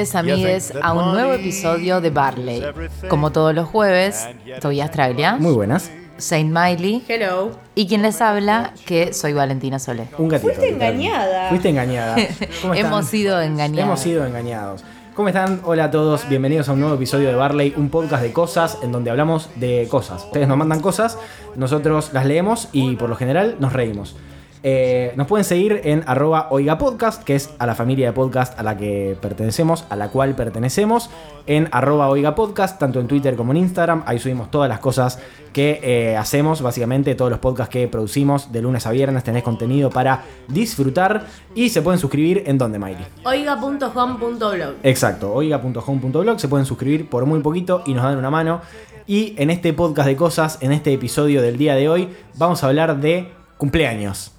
Bienvenidos amigues a un nuevo episodio de Barley. Como todos los jueves, estoy Australia, Muy buenas. Saint Miley Hello. y quien les habla, que soy Valentina Solé. Un gatito. Fuiste engañada. Fuiste engañada. ¿Cómo están? Hemos sido engañados. Hemos sido engañados. ¿Cómo están? Hola a todos, bienvenidos a un nuevo episodio de Barley, un podcast de cosas en donde hablamos de cosas. Ustedes nos mandan cosas, nosotros las leemos y por lo general nos reímos. Eh, nos pueden seguir en arroba oiga podcast, que es a la familia de podcast a la que pertenecemos, a la cual pertenecemos, en arroba oiga podcast, tanto en Twitter como en Instagram. Ahí subimos todas las cosas que eh, hacemos, básicamente todos los podcasts que producimos de lunes a viernes. Tenés contenido para disfrutar y se pueden suscribir en donde, Miley. Oiga.home.blog. Exacto, oiga.home.blog, se pueden suscribir por muy poquito y nos dan una mano. Y en este podcast de cosas, en este episodio del día de hoy, vamos a hablar de cumpleaños.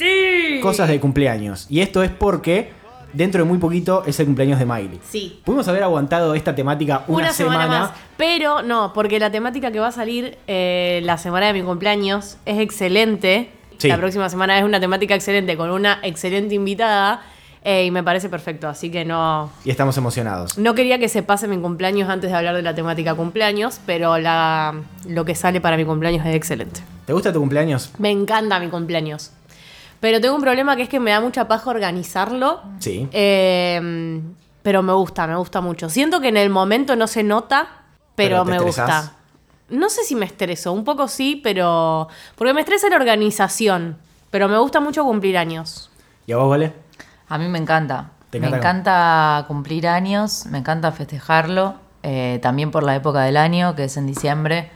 Sí. Cosas de cumpleaños. Y esto es porque dentro de muy poquito es el cumpleaños de Miley. Sí. Pudimos haber aguantado esta temática una, Una, semana, más. Pero no, porque la temática que va a salir eh, la semana de mi cumpleaños es excelente. Sí. La próxima semana es una temática excelente con una excelente invitada. eh, y me parece perfecto. Así que no. Y estamos emocionados. No quería que se pase mi cumpleaños antes de hablar de la temática cumpleaños, pero la, lo que sale para mi cumpleaños es excelente. ¿Te gusta tu cumpleaños? Me encanta mi cumpleaños. Pero tengo un problema que es que me da mucha paja organizarlo. Sí. Eh, pero me gusta, me gusta mucho. Siento que en el momento no se nota, pero, ¿Pero te me estresás? gusta. No sé si me estreso, un poco sí, pero. Porque me estresa la organización. Pero me gusta mucho cumplir años. ¿Y a vos, vale? A mí me encanta. ¿Te me encanta? encanta cumplir años, me encanta festejarlo, eh, también por la época del año, que es en diciembre.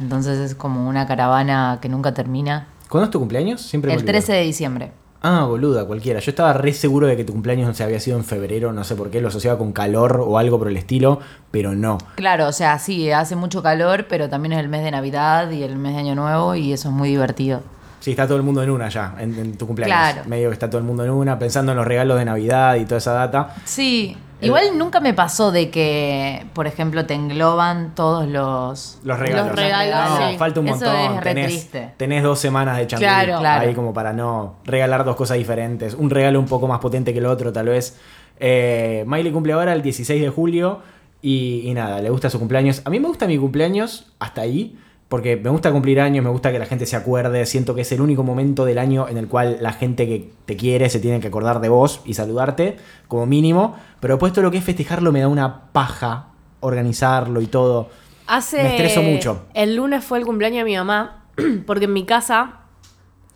Entonces es como una caravana que nunca termina. ¿Cuándo es tu cumpleaños? Siempre El olvido. 13 de diciembre. Ah, boluda, cualquiera. Yo estaba re seguro de que tu cumpleaños no se había sido en febrero, no sé por qué, lo asociaba con calor o algo por el estilo, pero no. Claro, o sea, sí, hace mucho calor, pero también es el mes de Navidad y el mes de Año Nuevo y eso es muy divertido. Sí, está todo el mundo en una ya, en, en tu cumpleaños. Claro. Medio que está todo el mundo en una, pensando en los regalos de Navidad y toda esa data. Sí, igual nunca me pasó de que, por ejemplo, te engloban todos los... Los regalos. Los regalos, No, sí. falta un Eso montón. es re tenés, triste. tenés dos semanas de Claro. Claro. ahí como para no regalar dos cosas diferentes. Un regalo un poco más potente que el otro, tal vez. Eh, Miley cumple ahora el 16 de julio y, y nada, le gusta su cumpleaños. A mí me gusta mi cumpleaños hasta ahí. Porque me gusta cumplir años, me gusta que la gente se acuerde, siento que es el único momento del año en el cual la gente que te quiere se tiene que acordar de vos y saludarte, como mínimo. Pero después todo lo que es festejarlo me da una paja, organizarlo y todo. Hace. Me estreso mucho. El lunes fue el cumpleaños de mi mamá, porque en mi casa.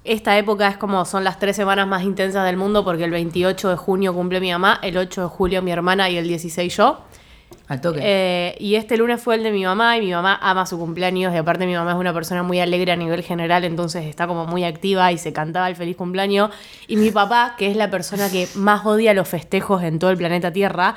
Esta época es como son las tres semanas más intensas del mundo porque el 28 de junio cumple mi mamá, el 8 de julio mi hermana y el 16 yo. Al toque. Eh, y este lunes fue el de mi mamá y mi mamá ama su cumpleaños y aparte mi mamá es una persona muy alegre a nivel general, entonces está como muy activa y se cantaba el feliz cumpleaños. Y mi papá, que es la persona que más odia los festejos en todo el planeta Tierra,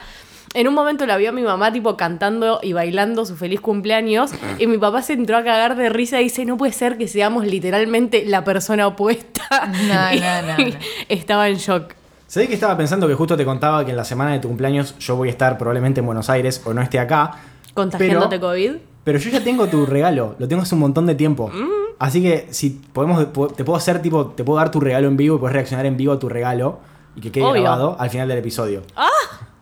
en un momento la vio a mi mamá tipo cantando y bailando su feliz cumpleaños y mi papá se entró a cagar de risa y dice, no puede ser que seamos literalmente la persona opuesta. No, Y no, no, no. Estaba en shock. ¿Sabés que estaba pensando que justo te contaba que en la semana de tu cumpleaños yo voy a estar probablemente en Buenos Aires o no esté acá? Contagiándote pero, COVID. Pero yo ya tengo tu regalo, lo tengo hace un montón de tiempo. Mm. Así que si podemos, po- te puedo hacer tipo, te puedo dar tu regalo en vivo y puedes reaccionar en vivo a tu regalo y que quede Obvio. grabado al final del episodio.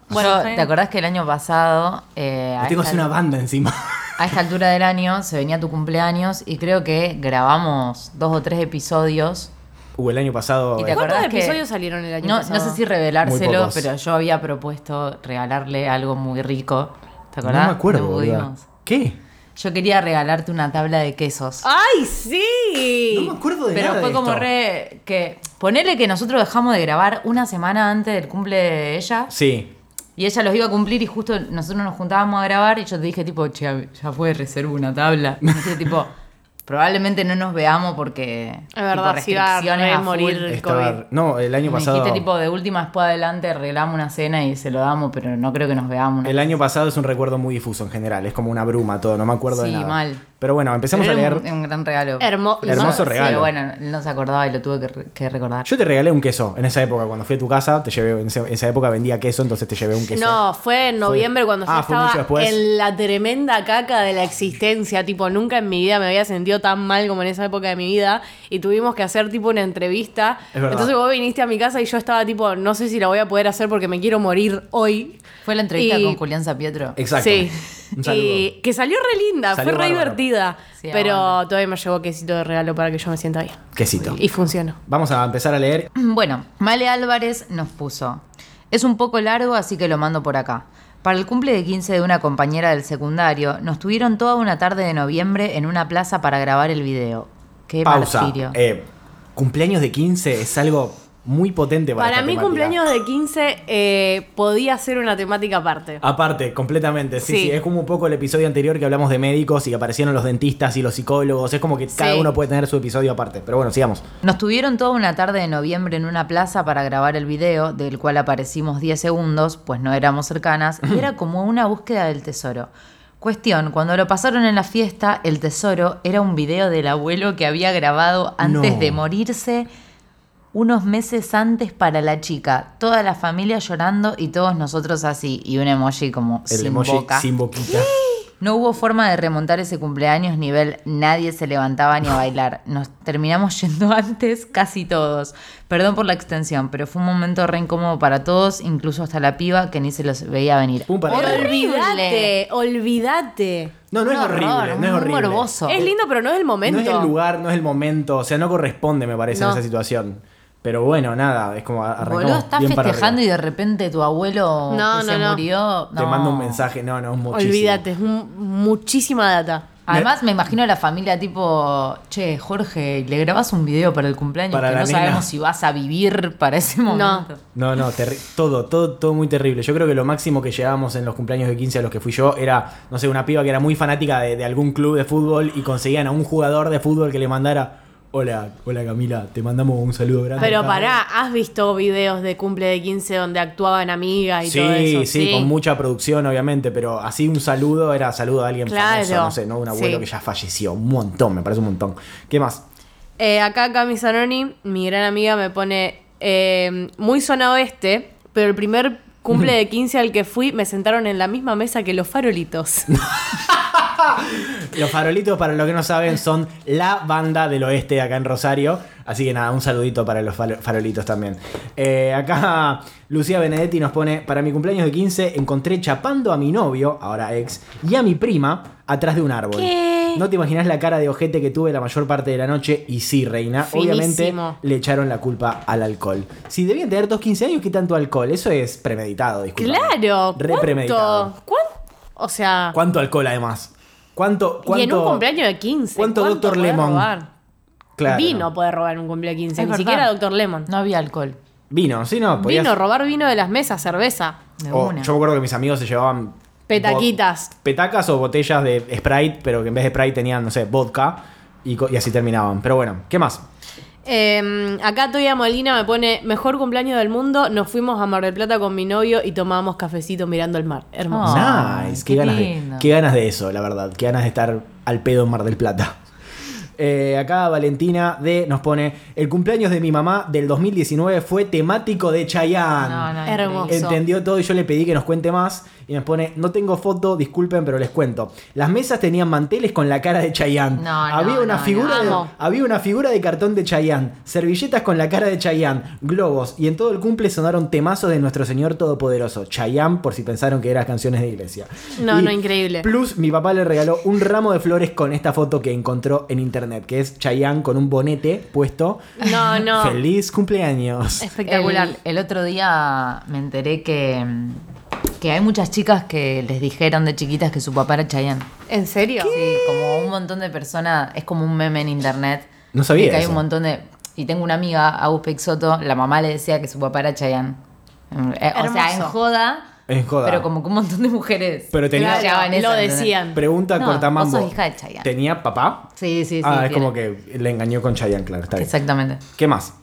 Bueno, está bien. ¿te acordás que el año pasado, eh, tengo esta, así una banda encima. a esta altura del año, se venía tu cumpleaños y creo que grabamos dos o tres episodios. Uh, el año pasado. ¿Y te eh, acordás ¿Cuántos que- episodios salieron el año No, pasado? no sé si revelárselo, pero yo había propuesto regalarle algo muy rico. ¿Te acordás? no me acuerdo. ¿Qué? Yo quería regalarte una tabla de quesos. ¡Ay, sí! No me acuerdo de Pero nada fue de como esto. re. que Ponele que nosotros dejamos de grabar una semana antes del cumple de ella. Sí. Y ella los iba a cumplir y justo nosotros nos juntábamos a grabar y yo te dije tipo, che, ya fue, reservo una tabla. Y me dijiste tipo, Probablemente no nos veamos porque. Es verdad, tipo, sí va a restricciones re a morir. El Estaba- COVID. no, el año Me pasado. dijiste tipo de última después adelante arreglamos una cena y se lo damos, pero no creo que nos veamos. El año pasado es un recuerdo muy difuso en general, es como una bruma todo, no me acuerdo de Sí, nada. mal. Pero bueno, empecemos a leer. un, un gran regalo. Hermo- Hermoso no, regalo. Pero bueno, él no se acordaba y lo tuve que, re- que recordar. Yo te regalé un queso en esa época, cuando fui a tu casa, te llevé, en esa época vendía queso, entonces te llevé un queso. No, fue en noviembre cuando Ah, yo fue mucho estaba después. en la tremenda caca de la existencia. Tipo, nunca en mi vida me había sentido tan mal como en esa época de mi vida. Y tuvimos que hacer tipo una entrevista. Entonces vos viniste a mi casa y yo estaba tipo, no sé si la voy a poder hacer porque me quiero morir hoy. Fue la entrevista Y- con Julián Zapietro. Exacto. Sí. Un saludo. Y que salió re linda, Salió fue re bárbaro. divertida. Sí, pero todavía me llegó quesito de regalo para que yo me sienta bien. Quesito. Y funcionó. Vamos a empezar a leer. Bueno, Male Álvarez nos puso. Es un poco largo, así que lo mando por acá. Para el cumple de 15 de una compañera del secundario, nos tuvieron toda una tarde de noviembre en una plaza para grabar el video. Qué Pausa. Eh, cumpleaños de 15 es algo muy potente para Para esta mí, temática. cumpleaños de 15 eh, podía ser una temática aparte. Aparte, completamente. Sí, sí, Sí. Es como un poco el episodio anterior que hablamos de médicos y que aparecieron los dentistas y los psicólogos. Es como que cada uno puede tener su episodio aparte. Pero bueno, sigamos. Nos tuvieron toda una tarde de noviembre en una plaza para grabar el video, del cual aparecimos 10 segundos, pues no éramos cercanas, y era como una búsqueda del tesoro. Cuestión, cuando lo pasaron en la fiesta, el tesoro era un video del abuelo que había grabado antes No. de morirse unos meses antes para la chica. Toda la familia llorando y todos nosotros así. Y un emoji como El sin emoji boca. sin boquita. No hubo forma de remontar ese cumpleaños nivel nadie se levantaba ni a bailar. Nos terminamos yendo antes casi todos. Perdón por la extensión, pero fue un momento re incómodo para todos, incluso hasta la piba que ni se los veía venir. Pum, para atrás. olvídate, olvídate. No, no es Un horrible. horror, no es muy horrible. morboso. Es lindo, pero no es el momento. No es el lugar, no es el momento. O sea, no corresponde, me parece, en No. esa situación. Pero bueno, nada, es como arrancamos Boludo, estás bien para festejando y de repente tu abuelo No, que no, se no. murió. Te mando un mensaje. No, no, es muchísimo. Olvídate, es muchísima data. Además, me imagino a la familia tipo, che, Jorge, le grabas un video para el cumpleaños Para que la no nena. sabemos si vas a vivir para ese momento. No, no, todo, todo, todo muy terrible. Yo creo que lo máximo que llegábamos en los cumpleaños de 15 a los que fui yo era, no sé, una piba que era muy fanática de, de algún club de fútbol y conseguían a un jugador de fútbol que le mandara, hola, hola Camila, te mandamos un saludo grande. Pero acá". pará, ¿has visto videos de cumple de 15 donde actuaban amigas y Sí, todo eso? sí, con mucha producción obviamente, pero así un saludo era saludo a alguien Claro. famoso, no sé, no un abuelo Sí. que ya falleció, un montón, me parece un montón. ¿Qué más? Eh, acá Cami Zanoni, mi gran amiga, me pone eh, muy zona oeste, pero el primer cumple de 15 al que fui me sentaron en la misma mesa que los farolitos. Los farolitos, para los que no saben, son la banda del oeste acá en Rosario. Así que nada, un saludito para los faro- farolitos también. Eh, acá Lucía Benedetti nos pone, para mi cumpleaños de 15 encontré chapando a mi novio, ahora ex, y a mi prima atrás de un árbol. ¿Qué? No te imaginas la cara de ojete que tuve la mayor parte de la noche y sí, reina. Obviamente le echaron la culpa al alcohol. Si debían tener todos 15 años, ¿qué tanto alcohol? Eso es premeditado, disculpa. claro, Re ¿cuánto? premeditado. ¿Cuánto? O sea, ¿Cuánto alcohol además? ¿Cuánto, cuánto, y en un cumpleaños de 15. ¿Cuánto Dr. podés Lemon? robar? Claro. Vino puede robar en un cumpleaños de 15, Es ni verdad. siquiera Dr. Lemon. No había alcohol. Vino, sí, no. podías- Vino, robar vino de las mesas, cerveza. De o- una. yo me acuerdo que mis amigos se llevaban. Petaquitas. Petacas o botellas de Sprite, pero que en vez de Sprite tenían, no sé, vodka. Y así terminaban. Pero bueno, ¿qué más? Eh, acá Toya Molina me pone, mejor cumpleaños del mundo, nos fuimos a Mar del Plata con mi novio y tomábamos cafecito mirando el mar. Hermoso. Nice. qué Qué ganas, de, qué ganas de eso, la verdad. Qué ganas de estar al pedo en Mar del Plata. Eh, acá Valentina D nos pone: El cumpleaños de mi mamá del 2019 fue temático de Chayanne. No, no, Hermoso. Entendió todo y yo le pedí que nos cuente más. Y nos pone, no tengo foto, disculpen, pero les cuento. Las mesas tenían manteles con la cara de Chayanne. No, no, había, una no, figura no. de, Amo. había una figura de cartón de Chayanne, servilletas con la cara de Chayanne, globos. Y en todo el cumple sonaron temazos de nuestro Señor Todopoderoso. Chayanne, por si pensaron que eran canciones de iglesia. No, Y no, increíble. Plus, mi papá le regaló un ramo de flores con esta foto que encontró en internet, que es Chayanne con un bonete puesto. No, no. Feliz cumpleaños. Espectacular. El, el otro día me enteré que, que hay muchas chicas que les dijeron de chiquitas que su papá era Chayanne. ¿En serio? Sí, como un montón de personas, es como un meme en internet. No sabía que hay un montón de... Y tengo una amiga, Agus Peixoto, la mamá le decía que su papá era Chayanne. Eh, O sea, en joda, En joda. Pero como que un montón de mujeres. Pero tenía- Claro, lo decían. Pregunta No, cortamambo. vos sos hija de Chayanne. ¿Tenía papá? Sí, sí, sí. ah, es tiene. como que le engañó con Chayanne, claro, está bien. Exactamente. ¿Qué más?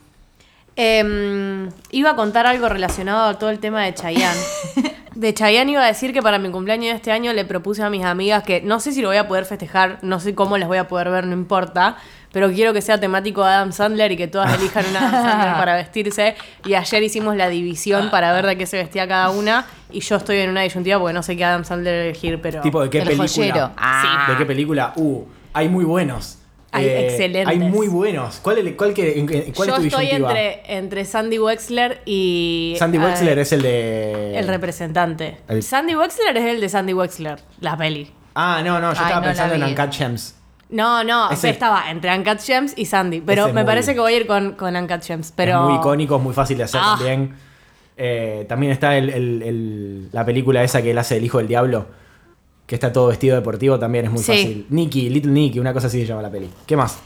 Em, iba a contar algo relacionado a todo el tema de Chayanne. De Chayanne iba a decir que para mi cumpleaños de este año le propuse a mis amigas que no sé si lo voy a poder festejar, no sé cómo las voy a poder ver, no importa, pero quiero que sea temático Adam Sandler y que todas elijan una Adam Sandler para vestirse. Y ayer hicimos la división para ver de qué se vestía cada una y yo estoy en una disyuntiva porque no sé qué Adam Sandler elegir, pero... ¿Tipo de qué El película? joyero. Ah. ¿De qué película? Uh, hay muy buenos. Eh, Hay excelentes. Hay muy buenos. ¿Cuál, cuál, que- cuál yo es tu estoy entre, entre Sandy Wexler y... Sandy eh, Wexler es el de. El representante. El- Sandy Wexler es el de Sandy Wexler, la peli. Ah, no, no, yo Ay, estaba no pensando en. Uncut Gems. No, no, Ese- estaba entre Uncut Gems y Sandy. Pero Ese me muy- parece que voy a ir con, con Uncut Gems. Pero... Es muy icónico, es muy fácil de hacer Ah. también. Eh, también está el- el- el- la película esa que él hace El Hijo del Diablo. Que está todo vestido deportivo, también es muy Sí. fácil. Nicky, Little Nicky, una cosa así se llama la peli. ¿Qué más?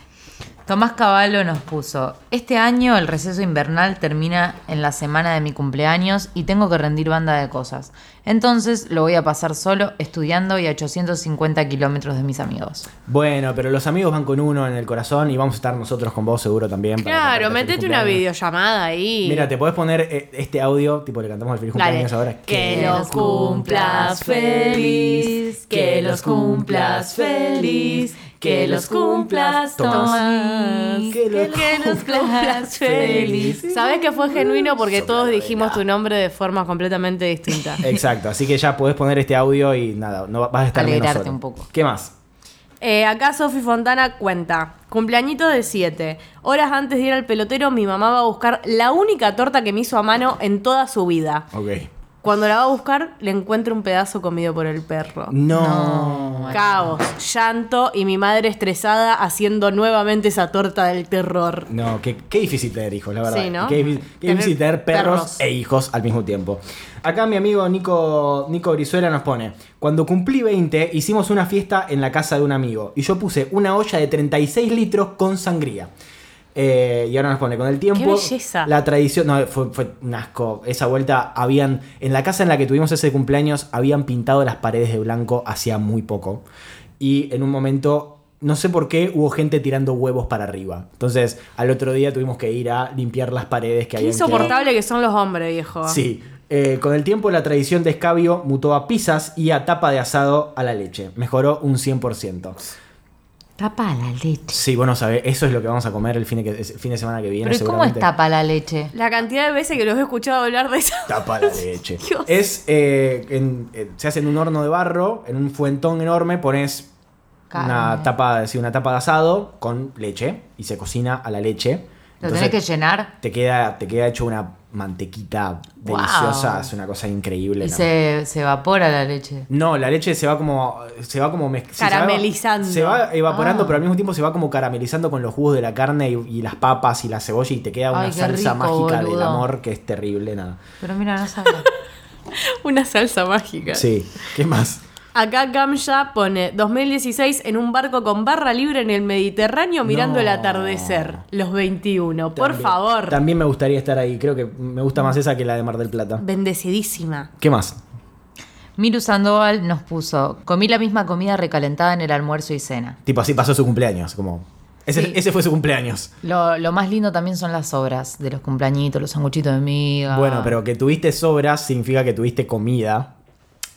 Tomás Cavallo nos puso, este año el receso invernal termina en la semana de mi cumpleaños y tengo que rendir banda de cosas. Entonces lo voy a pasar solo, estudiando y a 850 kilómetros de mis amigos. Bueno, pero los amigos van con uno en el corazón y vamos a estar nosotros con vos seguro también. Claro, metete una videollamada ahí. Mira, te podés poner eh, este audio, tipo le cantamos el feliz Dale. cumpleaños ahora. Que los cumplas feliz, que los cumplas feliz, que los cumplas Tomás, Que los que los cumplas feliz. Sabes que fue genuino porque todos dijimos tu nombre de forma completamente distinta. Exacto, así que ya podés poner este audio y nada, no vas a estar menos Alegrarte solo. un poco. ¿Qué más? Eh, acá Sofi Fontana cuenta, cumpleañito de 7. Horas antes de ir al pelotero, mi mamá va a buscar la única torta que me hizo a mano en toda su vida. Ok. Cuando la va a buscar, le encuentra un pedazo comido por el perro. No. Caos, llanto y mi madre estresada haciendo nuevamente esa torta del terror. No, qué, qué difícil tener hijos, la verdad. Sí, ¿no? Qué, difícil tener perros, perros. e hijos al mismo tiempo. Acá mi amigo Nico, Nico Brizuela nos pone, cuando cumplí 20 hicimos una fiesta en la casa de un amigo y yo puse una olla de 36 litros con sangría. Eh, y ahora nos pone, con el tiempo... ¡Qué belleza! La tradición... No, fue, fue un asco. Esa vuelta habían... En la casa en la que tuvimos ese cumpleaños habían pintado las paredes de blanco hacía muy poco. Y en un momento no sé por qué hubo gente tirando huevos para arriba. Entonces, al otro día tuvimos que ir a limpiar las paredes que quedado. insoportable que son los hombres, viejo. Sí. Eh, con el tiempo la tradición de escabio mutó a pizzas y a tapa de asado a la leche. Mejoró un 100%. Tapa la leche. Sí, bueno, sabés, eso es lo que vamos a comer el fin de, el fin de semana que viene. Pero ¿y cómo es tapa la leche? La cantidad de veces que los he escuchado hablar de eso. Tapa la leche. Dios. Es, eh, en- eh, se hace en un horno de barro, en un fuentón enorme, pones una tapa, sí, una tapa de asado con leche y se cocina a la leche. ¿Lo Entonces, tenés que llenar? te queda, te queda hecho una mantequita Wow. deliciosa, es una cosa increíble. Y ¿no? se, se evapora la leche. No, la leche se va como. Se va como sí, se va- Caramelizando. Se va, evaporando, Ah. pero al mismo tiempo se va como caramelizando con los jugos de la carne y, y las papas y la cebolla y te queda una Ay, salsa rico, mágica del amor que es terrible, nada. Pero mira, no sabía. Una salsa mágica. Sí, ¿qué más? Acá Gamja pone 2016 en un barco con barra libre en el Mediterráneo mirando No. el atardecer. Los 21. Por favor. También me gustaría estar ahí. Creo que me gusta más esa que la de Mar del Plata. Bendecidísima. ¿Qué más? Miru Sandoval nos puso, comí la misma comida recalentada en el almuerzo y cena. Tipo, así pasó su cumpleaños. Como. Ese, Sí. ese fue su cumpleaños. Lo, lo más lindo también son las obras de los cumpleañitos, los sanguchitos de miga. Bueno, pero que tuviste sobras significa que tuviste comida.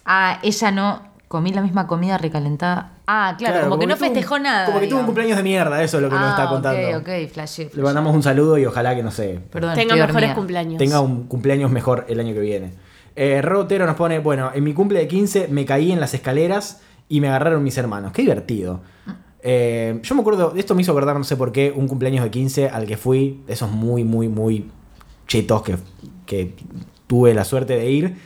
Ah, ella no. Comí la misma comida recalentada. Ah, claro, como, que no un- festejó nada. Como que tuvo un cumpleaños de mierda, eso es lo que nos Ah, está contando. Ok, ok, flashé. Le mandamos un saludo y ojalá que no sé. Perdón, Tenga mejores dormida. cumpleaños. tenga un cumpleaños mejor el año que viene. Eh, Rotero nos pone, bueno, en mi cumple de 15 me caí en las escaleras y me agarraron mis hermanos. Qué divertido. Eh, yo me acuerdo, esto me hizo acordar, no sé por qué, un cumpleaños de 15 al que fui, de esos muy, muy, muy chetos que, que tuve la suerte de ir,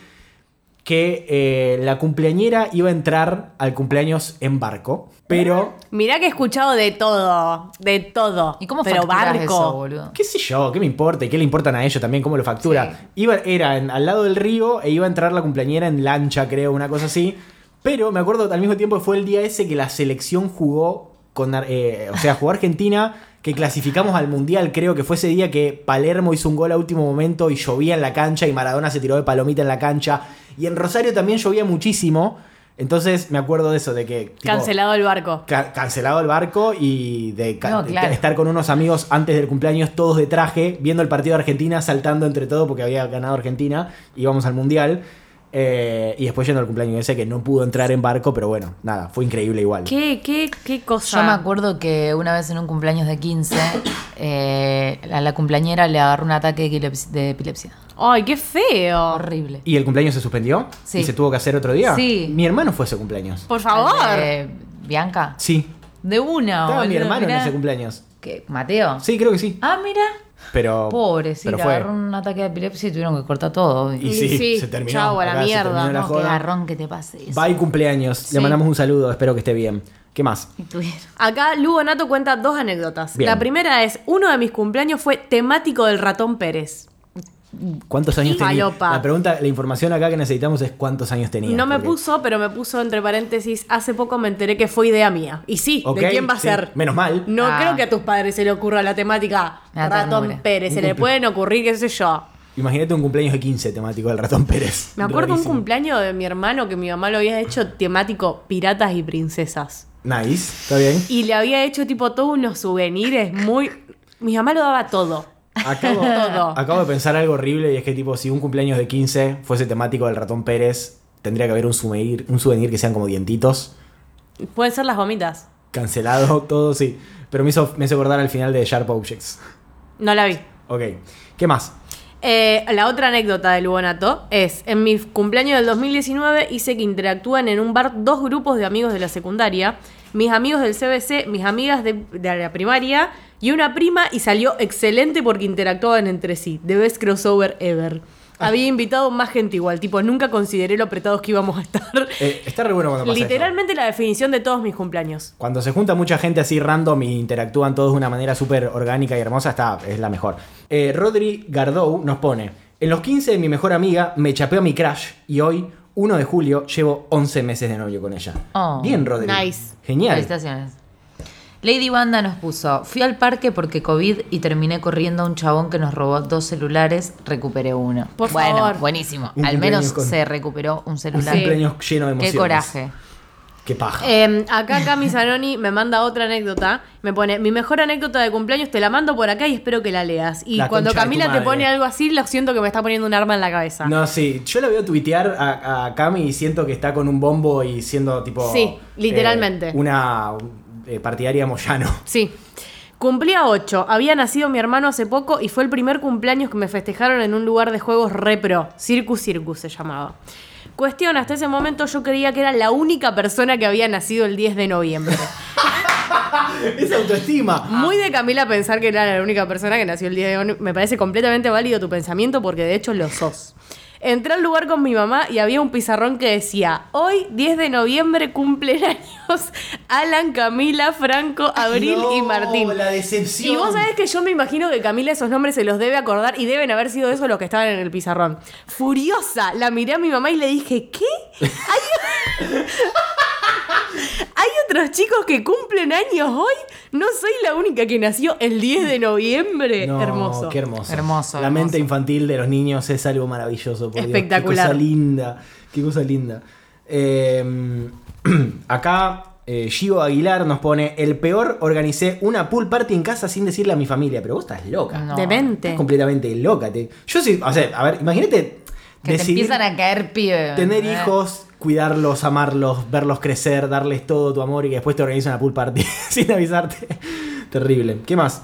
que eh, la cumpleañera iba a entrar al cumpleaños en barco, pero... Mirá que he escuchado de todo. De todo. ¿Y cómo Pero barco. eso, boludo? ¿Qué sé yo? ¿Qué me importa? ¿Y qué le importan a ellos también? ¿Cómo lo factura? Sí. Iba, era en- al lado del río e iba a entrar la cumpleañera en lancha, creo, una cosa así. Pero me acuerdo al mismo tiempo que fue el día ese que la selección jugó con... Eh, o sea, jugó Argentina, que clasificamos al Mundial. Creo que fue ese día que Palermo hizo un gol a último momento y llovía en la cancha y Maradona se tiró de palomita en la cancha. Y en Rosario también llovía muchísimo. Entonces me acuerdo de eso, de que... tipo, Cancelado el barco. ca- cancelado el barco y de, de estar con unos amigos antes del cumpleaños, todos de traje, viendo el partido de Argentina, saltando entre todo porque había ganado Argentina, íbamos al Mundial. Eh, y después yendo al cumpleaños ese que no pudo entrar en barco, pero bueno, nada, fue increíble igual. ¿Qué, qué, qué cosa? Yo me acuerdo que una vez en un cumpleaños de 15, eh, a la cumpleañera le agarró un ataque de epilepsia. Ay, qué feo. Horrible. ¿Y el cumpleaños se suspendió? Sí. ¿Y se tuvo que hacer otro día? Sí. Mi hermano fue ese cumpleaños. Por favor. Eh, ¿Bianca? Sí. De una, Estaba mi hermano en ese cumpleaños. ¿Qué? ¿Mateo? Sí, creo que sí. Ah, mira. Pero. Pobre, sí, pero le fue. agarró un ataque de epilepsia y tuvieron que cortar todo. Y Y sí, sí, se terminó. chau, a la Acá mierda. la no, qué joda. garrón que te pase eso. Bye cumpleaños. Le mandamos un saludo, espero que esté bien. ¿Qué más? Acá Lugo Nato cuenta dos anécdotas. Bien. La primera es, uno de mis cumpleaños fue temático del ratón Pérez. ¿Cuántos años tenía? La pregunta, la información acá que necesitamos es cuántos años tenía. no me porque- puso, pero me puso entre paréntesis, hace poco me enteré que fue idea mía. Y sí, ¿de quién va a sí, ser? menos mal. No Ah. creo que a tus padres se le ocurra la temática ratón ternura. Pérez. Se Un le pueden ocurrir, qué sé yo. Imagínate un cumpleaños de 15 temático del ratón Pérez. Me acuerdo un Rarísimo. cumpleaños de mi hermano que mi mamá lo había hecho temático piratas y princesas. Nice, está bien. Y le había hecho tipo todos unos souvenirs muy... Mi mamá lo daba todo. Acabo, Todo. acabo de pensar algo horrible y es que tipo, si un cumpleaños de 15 fuese temático del ratón Pérez, tendría que haber un souvenir, un souvenir que sean como dientitos. Pueden ser las gomitas. Cancelado, todo, sí. Pero me hizo, me hizo acordar al final de Sharp Objects. No la vi. Ok. ¿Qué más? Eh, la otra anécdota del Lugonato es, en mi cumpleaños del 2019 hice que interactúan en un bar dos grupos de amigos de la secundaria, mis amigos del CBC, mis amigas de, de la primaria y una prima y salió excelente porque interactuaban entre sí. The best crossover ever. Había invitado más gente igual, tipo, nunca consideré lo apretados que íbamos a estar. Eh, está re bueno cuando pasa eso. Literalmente la definición de todos mis cumpleaños. Cuando se junta mucha gente así random y interactúan todos de una manera súper orgánica y hermosa, está, es la mejor. Eh, Rodri Gardou nos pone: En los 15 de mi mejor amiga me chapeó mi crush y hoy, 1 de julio, llevo 11 meses de novio con ella. Oh, Bien, Rodri. nice. Genial. Felicitaciones. Lady Wanda nos puso, fui al parque porque COVID y terminé corriendo a un chabón que nos robó dos celulares, recuperé uno. Por bueno, favor. buenísimo. Un Al menos con- se recuperó un Un celular. cumpleaños lleno de emociones. Qué coraje. Qué paja. Eh, acá Cami Zanoni me manda otra anécdota. Me pone, mi mejor anécdota de cumpleaños te la mando por acá y espero que la leas. Y La cuando Camila te pone algo así, lo siento que me está poniendo un arma en la cabeza. No, sí, yo la veo tuitear a, a Cami y siento que está con un bombo y siendo tipo. Sí, literalmente. eh, una eh, partidaria Moyano. Sí. Cumplía 8. Había nacido mi hermano hace poco y fue el primer cumpleaños que me festejaron en un lugar de juegos repro. Circus Circus se llamaba. Cuestión, hasta ese momento yo creía que era la única persona que había nacido el 10 de noviembre. Es autoestima. Muy de Camila pensar que era la única persona que nació el día de hoy. Me parece completamente válido tu pensamiento porque de hecho lo sos. Entré al lugar con mi mamá y había un pizarrón que decía, hoy 10 de noviembre cumplen años Alan, Camila, Franco, Abril No, y Martín. la decepción. Y vos sabés que yo me imagino que Camila esos nombres se los debe acordar y deben haber sido esos los que estaban en el pizarrón. Furiosa, la miré a mi mamá y le dije, ¿qué? ¿Hay, ¿Hay otros chicos que cumplen años hoy? No soy la única que nació el 10 de noviembre. No, hermoso. Qué hermoso. Hermoso, La hermoso. mente infantil de los niños es algo maravilloso. por Dios. Espectacular. Qué cosa linda. Qué cosa linda. Eh, acá eh, Gio Aguilar nos pone: El peor, organicé una pool party en casa sin decirle a mi familia. Pero vos estás loca. No. Demente. Estás completamente loca. Te- Yo sí, o sea, a ver, imagínate. Que te empiezan a caer pibes. Tener hijos, cuidarlos, amarlos, verlos crecer, darles todo tu amor y que después te organizan una pool party sin avisarte. Terrible. ¿Qué más?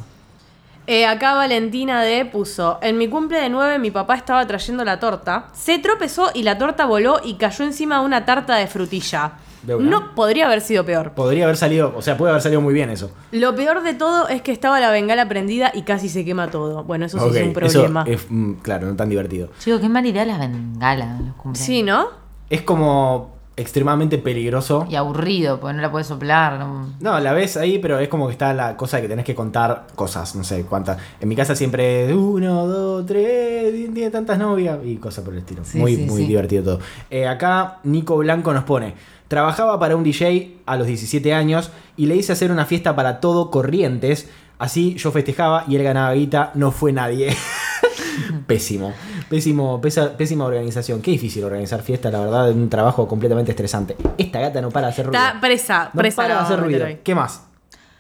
Eh, acá Valentina D puso, en mi cumple de 9 mi papá estaba trayendo la torta, se tropezó y la torta voló y cayó encima de una tarta de frutilla. De. No podría haber sido peor. Podría haber salido, o sea, puede haber salido muy bien eso. Lo peor de todo es que estaba la bengala prendida y casi se quema todo. Bueno, eso sí es un eso problema. es, mm, claro, no tan divertido. Chico, qué mala idea las bengalas en los cumpleaños. Sí, ¿no? Es como extremadamente peligroso. Y aburrido, porque no la puedes soplar. no- No, la ves ahí, pero es como que está la cosa de que tenés que contar cosas, no sé cuántas. En mi casa siempre uno, dos, tres, tiene tantas novias y cosas por el estilo. Sí, muy, sí, muy sí. divertido todo. Eh, acá Nico Blanco nos pone. Trabajaba para un DJ a los 17 años y le hice hacer una fiesta para todo Corrientes. Así yo festejaba y él ganaba guita, no fue nadie. Pésimo, pésimo, pesa- pésima organización. Qué difícil organizar fiesta, la verdad, un trabajo completamente estresante. Esta gata no para de hacer ruido. Está presa, no presa. para de hacer ruido. ¿Qué más?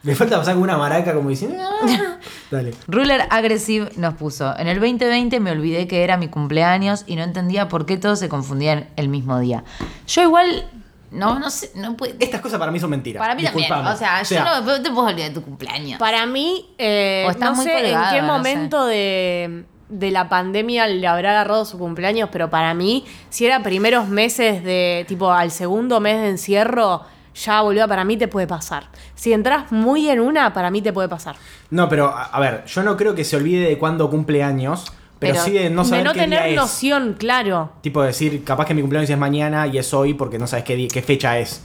Le falta pasar con una maraca como diciendo. "Ah". Dale. Ruler Aggressive nos puso, en el 2020 me olvidé que era mi cumpleaños y no entendía por qué todos se confundían el mismo día. Yo igual, no, no sé, no. Estas cosas para mí son mentiras. Para mí también, Disculpame. o sea, yo no te puedo olvidar de tu cumpleaños. Para mí, eh, O está no muy sé en colgado, qué no sé. momento de, de la pandemia le habrá agarrado su cumpleaños, pero para mí, si era primeros meses de, tipo, al segundo mes de encierro, ya, boludo, para mí te puede pasar. Si entras muy en una, para mí te puede pasar. No, pero a, a ver, yo no creo que se olvide de cuándo cumple años, pero, Pero sí de no saber de no qué tener día es. noción, claro. Tipo decir, capaz que mi cumpleaños es mañana y es hoy porque no sabes qué, di- qué fecha es.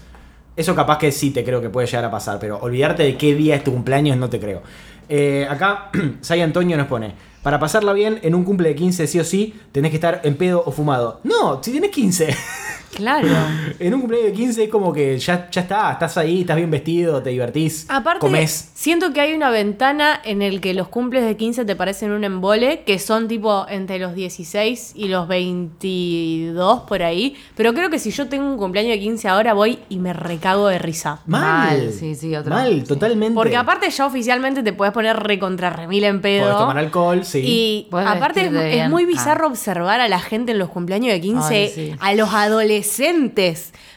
Eso capaz que sí te creo que puede llegar a pasar, pero olvidarte de qué día es tu cumpleaños no te creo. Eh, acá, Sai Antonio nos pone, para pasarla bien en un cumple de 15 sí o sí, tenés que estar en pedo o fumado. No, si tenés 15. Claro. en un cumpleaños de 15 es como que ya, ya está, estás ahí, estás bien vestido, te divertís, Aparte, comés. siento que hay una ventana en el que los cumples de 15 te parecen un embole, que son tipo entre los 16 y los 22 por ahí. Pero creo que si yo tengo un cumpleaños de 15 ahora voy y me recago de risa. Mal, Mal, sí, sí, otro. Mal, Sí. totalmente. Porque aparte ya oficialmente te puedes poner recontra remil en pedo. Podés tomar alcohol, sí. Y aparte es, muy Ah. bizarro observar a la gente en los cumpleaños de 15, Ay, sí. a los adolescentes.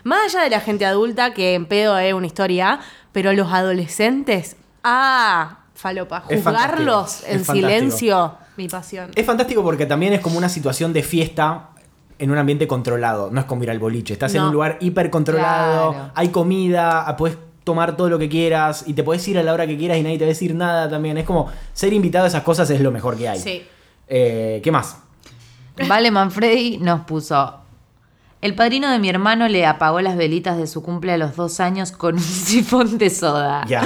Más allá de la gente adulta, que en pedo es una historia, pero los adolescentes, ah, falopa, juzgarlos en es fantástico. silencio, mi pasión. Es fantástico porque también es como una situación de fiesta en un ambiente controlado. No es como ir al boliche. Estás en un lugar hiper controlado, Claro. hay comida, puedes tomar todo lo que quieras y te puedes ir a la hora que quieras y nadie te va a decir nada también. Es como ser invitado a esas cosas es lo mejor que hay. Sí. Eh, ¿Qué más? Vale Manfredi nos puso. El padrino de mi hermano le apagó las velitas de su cumple a los dos años con un sifón de soda. Ya.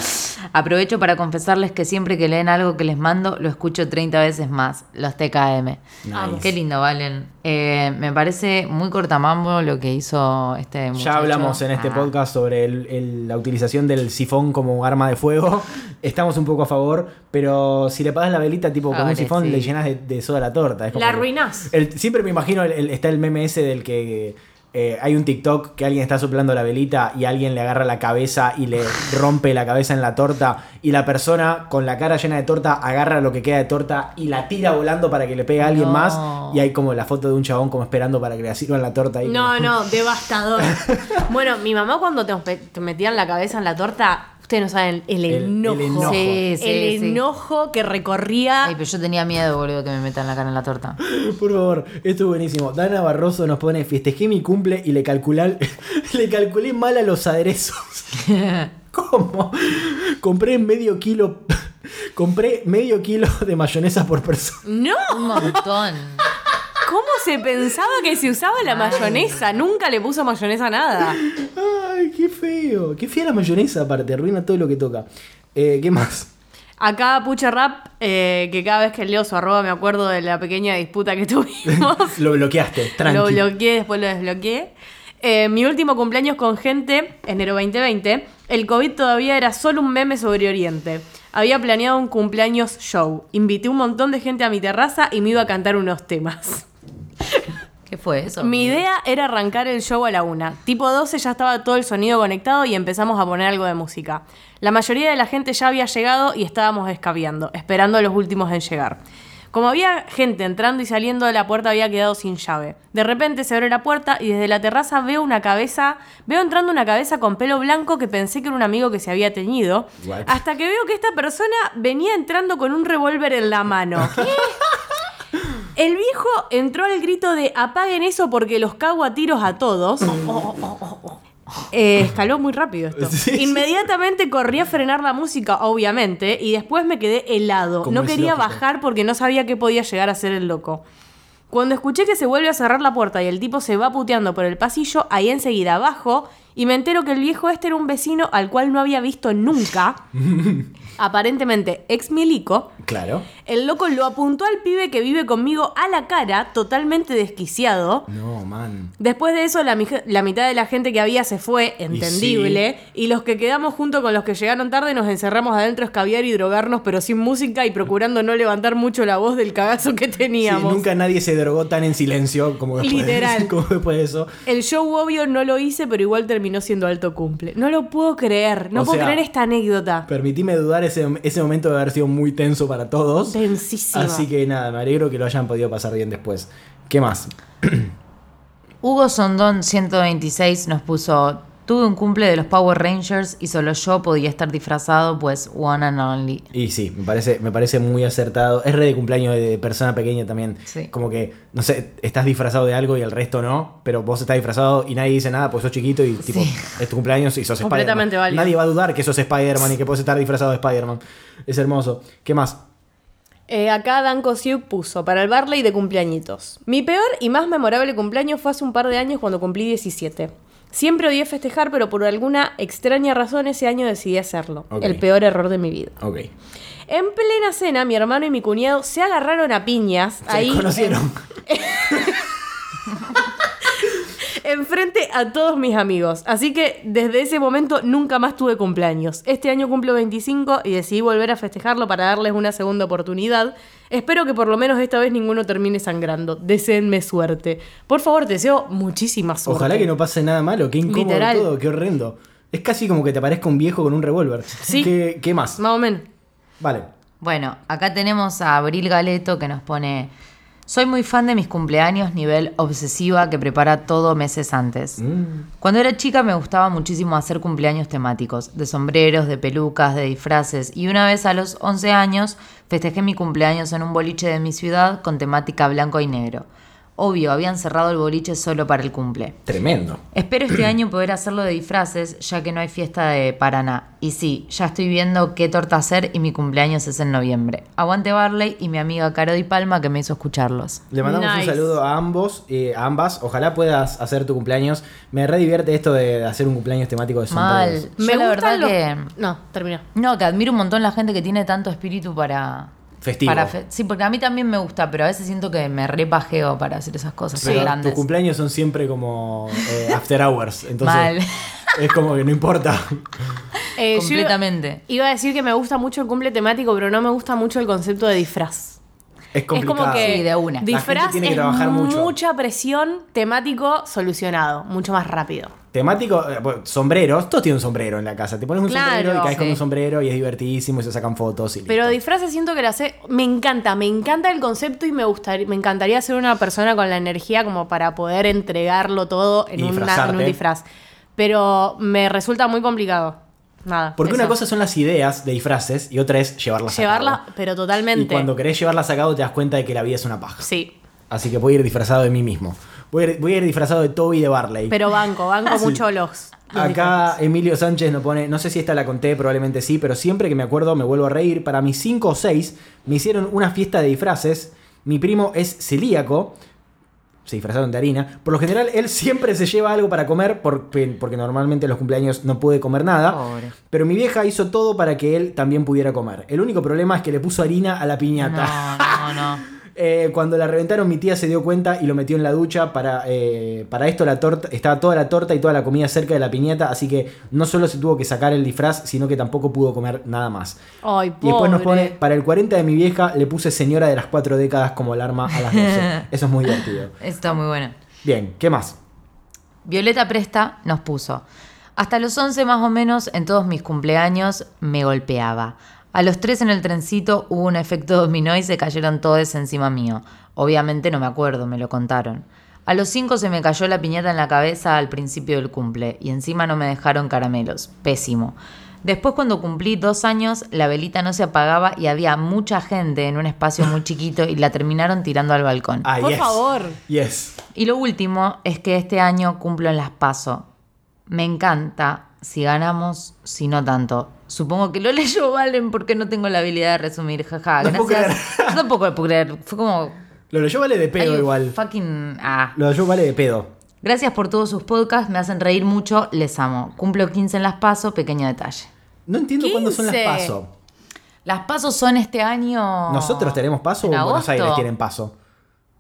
Aprovecho para confesarles que siempre que leen algo que les mando, lo escucho 30 veces más, los TKM. Nice. Qué lindo, Valen. Eh, me parece muy cortamambo lo que hizo este muchacho. Ya hablamos en este Ah. podcast sobre el- el- la utilización del sifón como arma de fuego. Estamos un poco a favor, pero si le pagas la velita tipo con un sifón, sí. le llenas de, de soda la torta. Es como La arruinás. El- siempre me imagino, el- el- está el meme ese del que eh, hay un TikTok que alguien está soplando la velita y alguien le agarra la cabeza y le rompe la cabeza en la torta y la persona con la cara llena de torta agarra lo que queda de torta y la tira volando para que le pegue a alguien No. más y hay como la foto de un chabón como esperando para que le sirvan la torta ahí. No, como- no, devastador. bueno, mi mamá cuando te, te metían la cabeza en la torta, ustedes no saben el El- el enojo. enojo. Sí, sí, el sí. enojo que recorría. Ay, pero yo tenía miedo, boludo, que me metan la cara en la torta. Por favor, esto es buenísimo. Dana Barroso nos pone, festejé mi cumple y le calculé, le calculé mal a los aderezos. ¿Cómo? Compré medio kilo, compré medio kilo de mayonesa por persona. ¡No! Un montón. ¿Cómo se pensaba que se usaba la mayonesa? Nunca le puso mayonesa a nada. Ay, qué feo. Qué fea la mayonesa aparte, arruina todo lo que toca. Eh, ¿Qué más? Acá Puche Rap, eh, que cada vez que leo su arroba me acuerdo de la pequeña disputa que tuvimos. Lo bloqueaste, lo tranqui. bloqueé, después lo desbloqueé. Eh, mi último cumpleaños con gente, enero 2020, el COVID todavía era solo un meme sobre Oriente. Había planeado un cumpleaños show. Invité un montón de gente a mi terraza y me iba a cantar unos temas. ¿Qué fue eso? Mi idea era arrancar el show a la una. Tipo 12 ya estaba todo el sonido conectado y empezamos a poner algo de música. La mayoría de la gente ya había llegado y estábamos escabeando, esperando a los últimos en llegar. Como había gente entrando y saliendo de la puerta había quedado sin llave. De repente se abre la puerta y desde la terraza veo una cabeza, veo entrando una cabeza con pelo blanco que pensé que era un amigo que se había teñido, What? hasta que veo que esta persona venía entrando con un revólver en la mano. El viejo entró al grito de apaguen eso porque los cago a tiros a todos. Eh, escaló muy rápido esto. Sí, sí. Inmediatamente corrí a frenar la música, obviamente, y después me quedé helado. No quería lógico. bajar porque no sabía qué podía llegar a ser el loco. Cuando escuché que se vuelve a cerrar la puerta y el tipo se va puteando por el pasillo, ahí enseguida bajo y me entero que el viejo este era un vecino al cual no había visto nunca. aparentemente ex milico, Claro. el loco lo apuntó al pibe que vive conmigo a la cara, totalmente desquiciado. No, man. Después de eso, la, mitad de la gente que había se fue, entendible, y, los que quedamos junto con los que llegaron tarde nos encerramos adentro a escabiar y drogarnos, pero sin música y procurando no levantar mucho la voz del cagazo que Sí, teníamos. nunca nadie se drogó tan en silencio como después, de- Literal. como después de eso. El show obvio no lo hice, pero igual terminó siendo alto cumple. No lo puedo creer, no O puedo sea, creer esta anécdota. Permitime dudar ese, ese momento de haber sido muy tenso para todos. Tensísima. Así que nada, me alegro que lo hayan podido pasar bien después. ¿Qué más? Hugo Sondón 126 nos puso, tuve un cumple de los Power Rangers y solo yo podía estar disfrazado, pues one and only. Y sí, me parece, me parece muy acertado. Es re de cumpleaños de persona pequeña también. Sí. Como que, no sé, estás disfrazado de algo y el resto no, pero vos estás disfrazado y nadie dice nada, pues sos chiquito y tipo, es tu cumpleaños y sos Spider-Man. Completamente válido. Nadie va a dudar que sos Spider-Man y que puedes estar disfrazado de Spider-Man. Es hermoso. ¿Qué más? Eh, acá Dan Kosiuk puso para el Barley de cumpleañitos. Mi peor y más memorable cumpleaños fue hace un par de años cuando cumplí 17. Siempre odié festejar, pero por alguna extraña razón ese año decidí hacerlo. El peor error de mi vida. Ok. En plena cena, mi hermano y mi cuñado se agarraron a piñas. Se ahí conocieron. enfrente a todos mis amigos. Así que desde ese momento nunca más tuve cumpleaños. Este año cumplo 25 y decidí volver a festejarlo para darles una segunda oportunidad. Espero que por lo menos esta vez ninguno termine sangrando. Deseenme suerte. Por favor, te deseo muchísima suerte. Ojalá que no pase nada malo. Qué incómodo Literal. todo, qué horrendo. Es casi como que te aparezca un viejo con un revólver. Sí. ¿Qué, qué más? Más o menos. Vale. Bueno, acá tenemos a Abril Galeto que nos pone, soy muy fan de mis cumpleaños nivel obsesiva que prepara todo meses antes. Cuando era chica me gustaba muchísimo hacer cumpleaños temáticos, de sombreros, de pelucas, de disfraces, y una vez a los 11 años festejé mi cumpleaños en un boliche de mi ciudad con temática blanco y negro. Obvio, habían cerrado el boliche solo para el cumple. Tremendo. Espero este año poder hacerlo de disfraces, ya que no hay fiesta de Paraná. Y sí, ya estoy viendo qué torta hacer y mi cumpleaños es en noviembre. Aguante Barley y mi amiga Caro Di Palma que me hizo escucharlos. Le mandamos un saludo a ambos, eh, a ambas. Ojalá puedas hacer tu cumpleaños. Me re divierte esto de hacer un cumpleaños temático de sombreros. Mal. Yo la verdad los- que... No, termina. No, que admiro un montón la gente que tiene tanto espíritu para... Festivo. para fe- sí, porque a mí también me gusta, pero a veces siento que me repajeo para hacer esas cosas Pero grandes. tus cumpleaños son siempre como eh, after hours. Entonces Mal. es como que no importa. Eh, yo Completamente. Iba a decir que me gusta mucho el cumple temático, pero no me gusta mucho el concepto de disfraz. Es complicado. Es como que Sí, de una. Disfraz tiene que es trabajar mucho. mucha presión, temático solucionado, mucho más rápido. Temático, eh, bueno, sombreros, todos tienen un sombrero en la casa. Te pones un Claro, sombrero y caes con un sombrero y es divertidísimo y se sacan fotos y Pero listo. disfraces siento que lo hace. Me encanta, me encanta el concepto y me gustaría, me encantaría ser una persona con la energía como para poder entregarlo todo en, Y una- en disfrazarte. un disfraz. Pero me resulta muy complicado. Nada. Porque una cosa son las ideas de disfraces y otra es llevarlas a Llevarla, cabo. pero Y totalmente. cuando querés llevarlas a cabo te das cuenta de que la vida es una paja. Sí. Así que voy a ir disfrazado de mí mismo. Voy a ir, voy a ir disfrazado de Toby y de Barley. Pero banco, banco Sí. mucho los. los Acá. Emilio Sánchez nos pone, no sé si esta la conté, probablemente sí, pero siempre que me acuerdo me vuelvo a reír. Para mis 5 o 6 me hicieron una fiesta de disfraces. Mi primo es celíaco. Se disfrazaron de harina. Por lo general, él siempre se lleva algo para comer porque, porque normalmente en los cumpleaños no puede comer nada. Pobre. Pero mi vieja hizo todo para que él también pudiera comer. El único problema es que le puso harina a la piñata. No, no, no. Eh, cuando la reventaron, mi tía se dio cuenta y lo metió en la ducha. Para, eh, para esto, la torta estaba toda la torta y toda la comida cerca de la piñata. Así que no solo se tuvo que sacar el disfraz, sino que tampoco pudo comer nada más. Ay, Y después nos pone: Para el 40 de mi vieja, le puse señora de las cuatro décadas como alarma a las 12. Eso es muy divertido. Está muy bueno. Bien, ¿qué más? Violeta Presta nos puso. Hasta los 11 más o menos en todos mis cumpleaños me golpeaba. A los 3 en el trencito hubo un efecto dominó y se cayeron todos encima mío. Obviamente no me acuerdo, me lo contaron. A los 5 se me cayó la piñata en la cabeza al principio del cumple y encima no me dejaron caramelos. Pésimo. Después cuando cumplí dos años la velita no se apagaba y había mucha gente en un espacio muy chiquito y la terminaron tirando al balcón. Ah, Por yes. favor. Yes. Y lo último es que este año cumplo en las PASO. Me encanta si ganamos, si no tanto. Supongo que lo leyó Valen porque no tengo la habilidad de resumir. Jaja, No puedo gracias. Yo tampoco lo puedo creer. Fue como. Lo leyó vale de pedo igual. Fucking. Ah. Lo leyó vale de pedo. Gracias por todos sus podcasts, me hacen reír mucho, les amo. Cumplo 15 en las PASO, pequeño detalle. No entiendo cuándo son las 15. paso. Las pasos son este año. ¿Nosotros tenemos paso o en en Buenos. Aires tienen paso?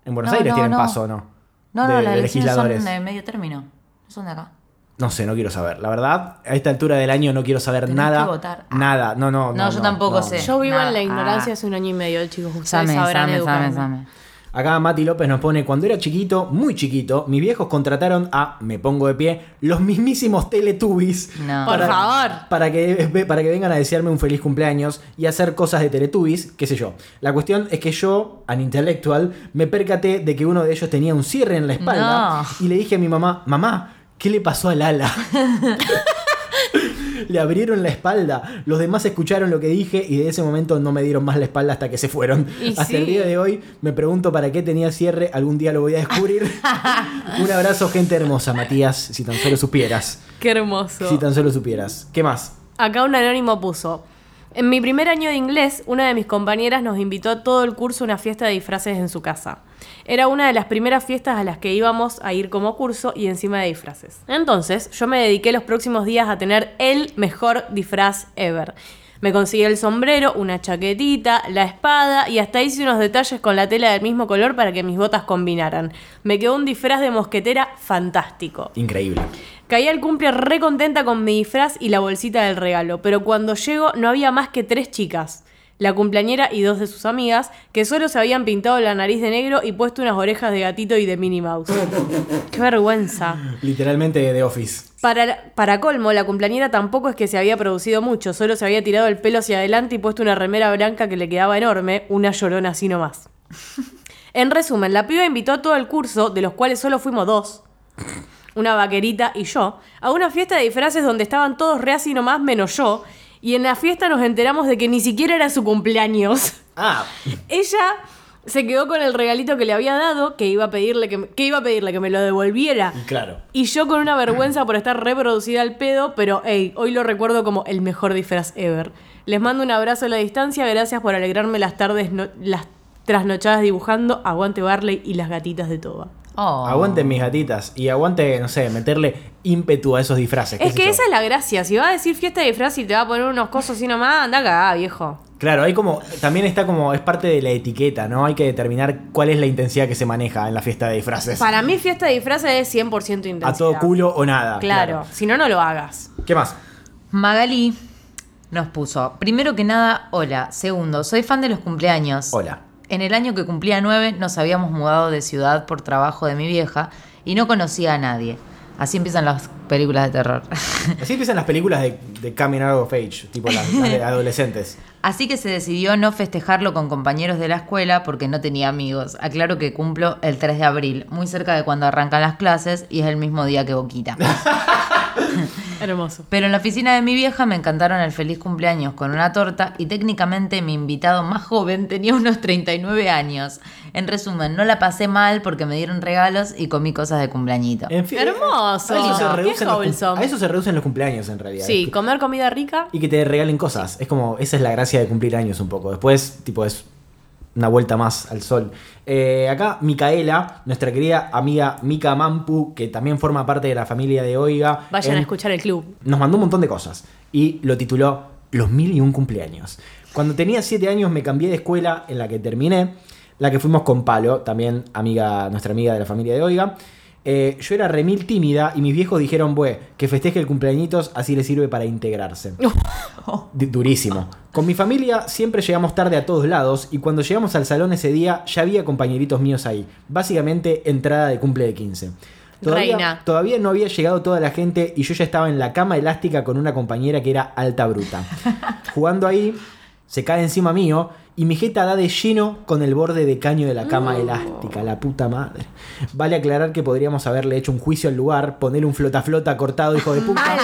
¿En Buenos No, Aires no, tienen no. paso o no? No, de, no, las de son de medio término. No son de acá. No sé, no quiero saber. La verdad, a esta altura del año no quiero saber Tenés nada. que votar. Ah. Nada, no, no. No, yo tampoco sé. Yo vivo Nada. en la ignorancia Ah. hace un año y medio, chicos. Ustedes Same, sabrán same, educarme. same, same. Acá Mati López nos pone, cuando era chiquito, muy chiquito, mis viejos contrataron a, me pongo de pie, los mismísimos Teletubbies. No. Por favor. Para que, para que vengan a desearme un feliz cumpleaños y hacer cosas de Teletubbies, qué sé yo. La cuestión es que yo, an intelectual, me percaté de que uno de ellos tenía un cierre en la espalda No. y le dije a mi mamá, mamá, ¿qué le pasó al ala? Le abrieron la espalda. Los demás escucharon lo que dije y de ese momento no me dieron más la espalda hasta que se fueron. Y hasta sí. el día de hoy me pregunto para qué tenía cierre. Algún día lo voy a descubrir. Un abrazo, gente hermosa, Matías. Si tan solo supieras. Qué hermoso. Si tan solo supieras. ¿Qué más? Acá un anónimo puso. En mi primer año de inglés, una de mis compañeras nos invitó a todo el curso a una fiesta de disfraces en su casa. Era una de las primeras fiestas a las que íbamos a ir como curso y encima de disfraces. Entonces, yo me dediqué los próximos días a tener el mejor disfraz ever. Me conseguí el sombrero, una chaquetita, la espada y hasta hice unos detalles con la tela del mismo color para que mis botas combinaran. Me quedó un disfraz de mosquetera fantástico. Increíble. Caí al cumple re contenta con mi disfraz y la bolsita del regalo, pero cuando llego no había más que tres chicas, la cumpleañera y dos de sus amigas, que solo se habían pintado la nariz de negro y puesto unas orejas de gatito y de Minnie Mouse. ¡Qué vergüenza! Literalmente de Office. Para, para colmo, la cumpleañera tampoco es que se había producido mucho, solo se había tirado el pelo hacia adelante y puesto una remera blanca que le quedaba enorme, una llorona así nomás. En resumen, la piba invitó a todo el curso, de los cuales solo fuimos dos, una vaquerita y yo, a una fiesta de disfraces donde estaban todos re así nomás menos yo, y en la fiesta nos enteramos de que ni siquiera era su cumpleaños. Ah, Ella se quedó con el regalito que le había dado, que iba a pedirle que, me- que iba a pedirle que me lo devolviera. claro. Y yo con una vergüenza por estar reproducida al pedo, pero hey, hoy lo recuerdo como el mejor disfraz ever. Les mando un abrazo a la distancia, gracias por alegrarme las tardes, no- las trasnochadas dibujando, aguante Barley y las gatitas de Toba. Oh. Aguanten mis gatitas y aguante, no sé, meterle ímpetu a esos disfraces. Es que yo. esa es la gracia, si va a decir fiesta de disfraz y te va a poner unos cosos así nomás, anda cagada, viejo. Claro, hay como. También está como. Es parte de la etiqueta, ¿no? Hay que determinar cuál es la intensidad que se maneja en la fiesta de disfraces. Para mí fiesta de disfraces es 100% intensidad. A todo culo o nada. Claro, si no, no lo hagas. ¿Qué más? Magali nos puso, primero que nada, hola. Segundo, soy fan de los cumpleaños. Hola. En el año que cumplía nueve nos habíamos mudado de ciudad por trabajo de mi vieja y no conocía a nadie. Así empiezan las películas de terror. Así empiezan las películas de, de Coming Out of Age, tipo las, las de adolescentes. Así que se decidió no festejarlo con compañeros de la escuela porque no tenía amigos. Aclaro que cumplo el 3 de abril, muy cerca de cuando arrancan las clases y es el mismo día que Boquita. Hermoso. Pero en la oficina de mi vieja me encantaron el feliz cumpleaños con una torta y técnicamente mi invitado más joven tenía unos 39 años. En resumen, no la pasé mal porque me dieron regalos y comí cosas de cumpleañito. En fin, Hermoso. A eso, se Qué reducen los, a eso se reducen los cumpleaños en realidad. Sí, Es que- comer comida rica. Y que te regalen cosas. Es como, esa es la gracia de cumplir años un poco. Después, tipo, es una vuelta más al sol. Eh, acá, Micaela, nuestra querida amiga Mika Mampu, que también forma parte de la familia de Oiga. Vayan en- a escuchar el club. nos mandó un montón de cosas y lo tituló Los mil y un cumpleaños. Cuando tenía siete años me cambié de escuela en la que terminé, la que fuimos con Palo, también amiga, nuestra amiga de la familia de Oiga. Eh, yo era remil tímida y mis viejos dijeron, bue, que festeje el cumpleañitos, así le sirve para integrarse. Durísimo. Con mi familia siempre llegamos tarde a todos lados y cuando llegamos al salón ese día ya había compañeritos míos ahí. Básicamente entrada de cumple de 15. Todavía, Reina. todavía no había llegado toda la gente y yo ya estaba en la cama elástica con una compañera que era alta bruta. Jugando ahí, se cae encima mío y mi jeta da de lleno con el borde de caño de la cama elástica, la puta madre. Vale aclarar que podríamos haberle hecho un juicio al lugar, ponerle un flota flota cortado, hijo de puta.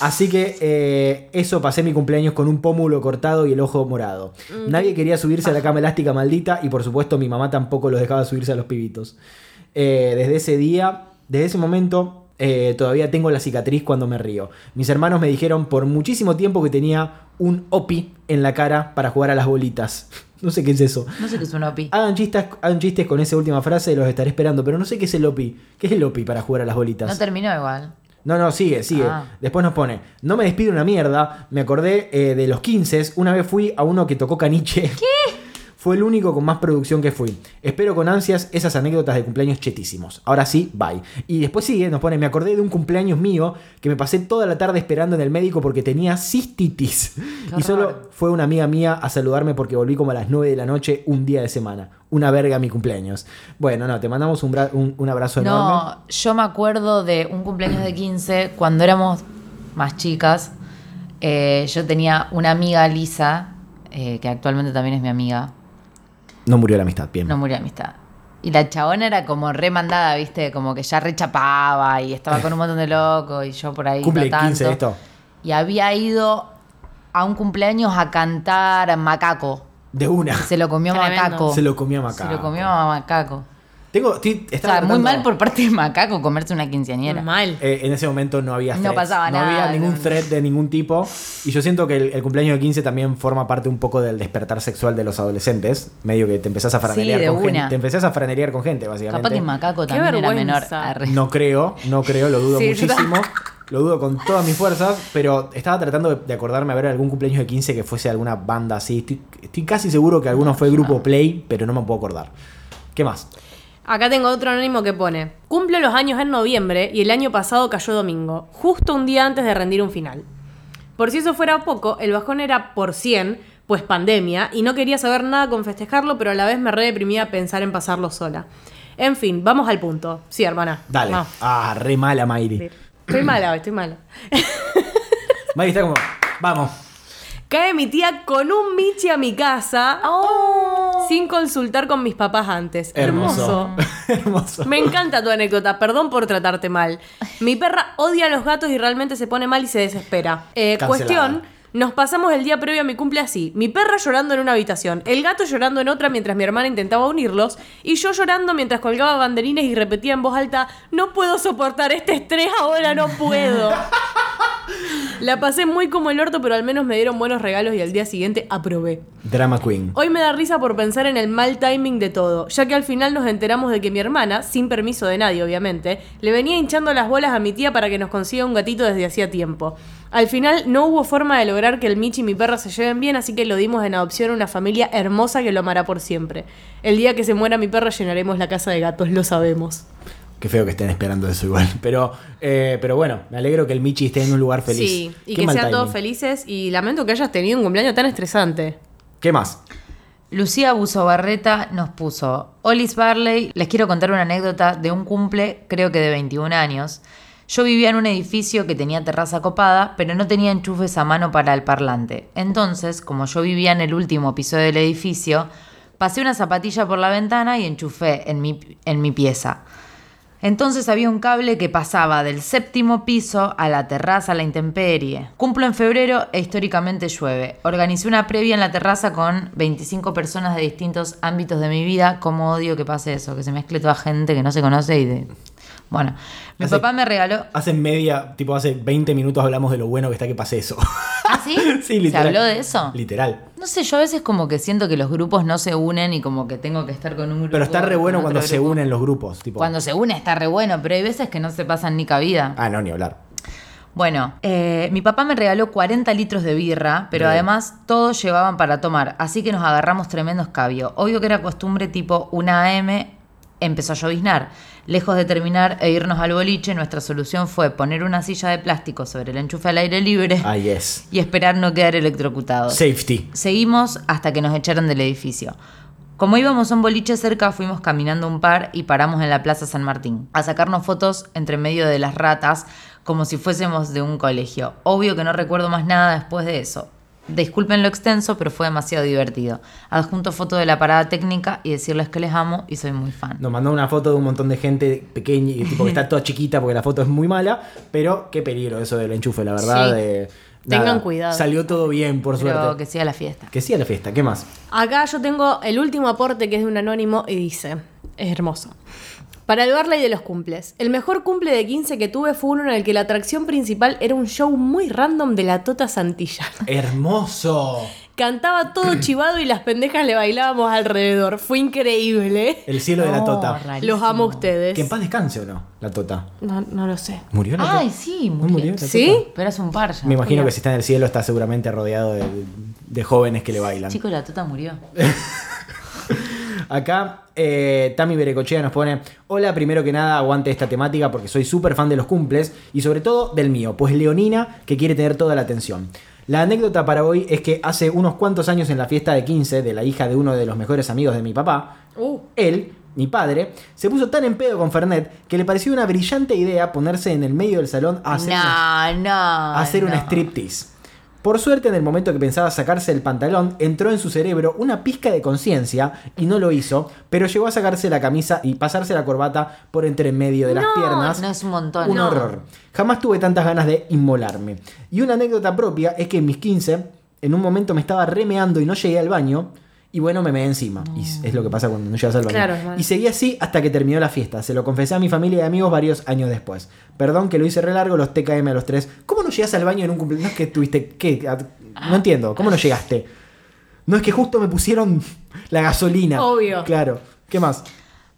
Así que eh, eso pasé mi cumpleaños con un pómulo cortado y el ojo morado. Nadie quería subirse a la cama elástica maldita y por supuesto mi mamá tampoco los dejaba subirse a los pibitos. Eh, desde ese día, desde ese momento, eh, todavía tengo la cicatriz cuando me río. Mis hermanos me dijeron por muchísimo tiempo que tenía un opi en la cara para jugar a las bolitas. No sé qué es eso. No sé qué es un OPI. Hagan chistes, hagan chistes con esa última frase, los estaré esperando, pero no sé qué es el opi. ¿Qué es el opi para jugar a las bolitas? No terminó igual. No, no, sigue, sigue. Ah. Después nos pone, no me despido una mierda, me acordé eh, de los 15, una vez fui a uno que tocó caniche. ¿Qué? Fue el único con más producción que fui. Espero con ansias esas anécdotas de cumpleaños chetísimos. Ahora sí, bye. Y después sigue, nos pone, me acordé de un cumpleaños mío que me pasé toda la tarde esperando en el médico porque tenía cistitis. y solo fue una amiga mía a saludarme porque volví como a las 9 de la noche un día de semana. Una verga mi cumpleaños. Bueno, no, te mandamos un- un abrazo enorme. No, yo me acuerdo de un cumpleaños de 15, cuando éramos más chicas. eh, yo tenía una amiga, Lisa, eh, que actualmente también es mi amiga. No murió la amistad, bien. No murió de amistad. Y la chabona era como remandada, ¿viste? Como que ya rechapaba y estaba con un montón de locos y yo por ahí Cumple no 15 tanto. esto. Y había ido a un cumpleaños a cantar Macaco. De una. Se lo comió Tremendo. Macaco. Se lo comió a Macaco. Se lo comió a Macaco. Tengo, estoy- O estaba sea, muy mal por parte de Macaco comerse una quinceañera. Mal. Eh, en ese momento no había No pasaba no nada, había ningún no. thread de ningún tipo. Y yo siento que el, el cumpleaños de 15 también forma parte un poco del despertar sexual de los adolescentes. Medio que te empezás a franelear Sí, con gente. Te empezás a franelear con gente, básicamente. Capaz que Macaco Qué también era menor. No creo, no creo, lo dudo Sí, muchísimo. Lo dudo con todas mis fuerzas, pero estaba tratando de, de acordarme a ver algún cumpleaños de 15 que fuese alguna banda así. Estoy, estoy casi seguro que alguno fue grupo Play, pero no me puedo acordar. ¿Qué más? Acá tengo otro anónimo que pone: Cumplo los años en noviembre y el año pasado cayó domingo, justo un día antes de rendir un final. Por si eso fuera poco, el bajón era por 100, pues pandemia, y no quería saber nada con festejarlo, pero a la vez me re deprimía pensar en pasarlo sola. En fin, vamos al punto. Sí, hermana. Dale. Ah, re mala, Mayri. Estoy mala, estoy mala. Mayri está como, vamos. Cae mi tía con un Michi a mi casa Oh. Sin consultar con mis papás antes. Hermoso. Hermoso. Me encanta tu anécdota, perdón por tratarte mal. Mi perra odia a los gatos y realmente se pone mal y se desespera. Eh, cuestión, nos pasamos el día previo a mi cumple así. Mi perra llorando en una habitación, el gato llorando en otra mientras mi hermana intentaba unirlos, y yo llorando mientras colgaba banderines y repetía en voz alta, no puedo soportar este estrés, ahora no puedo. La pasé muy como el orto, pero al menos me dieron buenos regalos y al día siguiente aprobé. Drama Queen. Hoy me da risa por pensar en el mal timing de todo, ya que al final nos enteramos de que mi hermana, sin permiso de nadie obviamente, le venía hinchando las bolas a mi tía para que nos consiga un gatito desde hacía tiempo. Al final no hubo forma de lograr que el Michi y mi perra se lleven bien, así que lo dimos en adopción a una familia hermosa que lo amará por siempre. El día que se muera mi perra llenaremos la casa de gatos, lo sabemos. Qué feo que estén esperando eso igual. Pero, eh, pero bueno, me alegro que el Michi esté en un lugar feliz. Sí, y Qué que sean todos felices y lamento que hayas tenido un cumpleaños tan estresante. ¿Qué más? Lucía Buzo Barreta nos puso, Olis Barley, les quiero contar una anécdota de un cumple, creo que de 21 años. Yo vivía en un edificio que tenía terraza copada, pero no tenía enchufes a mano para el parlante. Entonces, como yo vivía en el último piso del edificio, pasé una zapatilla por la ventana y enchufé en mi, en mi pieza. Entonces había un cable que pasaba del séptimo piso a la terraza a la intemperie. Cumplo en febrero e históricamente llueve. Organicé una previa en la terraza con 25 personas de distintos ámbitos de mi vida. Como odio que pase eso, que se mezcle toda gente que no se conoce y de... Bueno, mi Hace- papá me regaló... Hace media, tipo hace 20 minutos hablamos de lo bueno que está que pase eso. ¿Ah, sí? sí, ¿Se literal. habló de eso? Literal. No sé, yo a veces como que siento que los grupos no se unen y como que tengo que estar con un grupo. Pero está re bueno cuando se unen los grupos. Tipo, Cuando se une está re bueno, pero hay veces que no se pasan ni cabida. Ah, no, ni hablar. Bueno, eh, mi papá me regaló 40 litros de birra, pero Bien. además todos llevaban para tomar, así que nos agarramos tremendo escabio. Obvio que era costumbre tipo una AM, empezó a lloviznar. Lejos de terminar e irnos al boliche, nuestra solución fue poner una silla de plástico sobre el enchufe al aire libre Ah, yes. y esperar no quedar electrocutados. Safety. Seguimos hasta que nos echaron del edificio. Como íbamos a un boliche cerca, fuimos caminando un par y paramos en la Plaza San Martín a sacarnos fotos entre medio de las ratas como si fuésemos de un colegio. Obvio que no recuerdo más nada después de eso. Disculpen lo extenso, pero fue demasiado divertido. Adjunto foto de la parada técnica y decirles que les amo y soy muy fan. Nos mandó una foto de un montón de gente pequeña y tipo que está toda chiquita porque la foto es muy mala. Pero qué peligro eso del enchufe, la verdad. Sí. de- Tengan cuidado. Salió todo bien, por Pero suerte. que siga la fiesta. Que sí a la fiesta, ¿qué más? Acá yo tengo el último aporte que es de un anónimo y dice, es hermoso. Para el Barley de los cumples. El mejor cumple de 15 que tuve fue uno en el que la atracción principal era un show muy random de la Tota Santillana. Hermoso. Cantaba todo chivado y las pendejas le bailábamos alrededor. Fue increíble. El cielo de la tota. rarísimo. Los amo a ustedes. Que en paz descanse o no, la tota. No, no lo sé. ¿Murió la tota? Ay, sí, ¿No murió. murió la ¿Sí? tota? Pero es un par ya. Me imagino Mira. que si está en el cielo está seguramente rodeado de, de jóvenes que le bailan. Chico, la tota murió. Acá eh, Tami Berecochea nos pone, hola, primero que nada aguante esta temática porque soy súper fan de los cumples y sobre todo del mío, pues Leonina que quiere tener toda la atención. La anécdota para hoy es que hace unos cuantos años en la fiesta de 15 de la hija de uno de los mejores amigos de mi papá, Uh. él, mi padre, se puso tan en pedo con Fernet que le pareció una brillante idea ponerse en el medio del salón a hacer una No, hacer no. una striptease. Por suerte, en el momento que pensaba sacarse el pantalón, entró en su cerebro una pizca de conciencia y no lo hizo, pero llegó a sacarse la camisa y pasarse la corbata por entre en medio de las No, piernas. No es un montón. Un no. horror. Jamás tuve tantas ganas de inmolarme. Y una anécdota propia es que en mis 15, en un momento me estaba remeando y no llegué al baño. Y bueno, me meé encima. Y es lo que pasa cuando no llegas al baño. Claro, y seguí así hasta que terminó la fiesta. Se lo confesé a mi familia y amigos varios años después. Perdón que lo hice re largo, los TKM a los tres. ¿Cómo no llegas al baño en un cumpleaños? No es que tuviste. ¿Qué? No entiendo. ¿Cómo no llegaste? No es que justo me pusieron la gasolina. Obvio. Claro. ¿Qué más?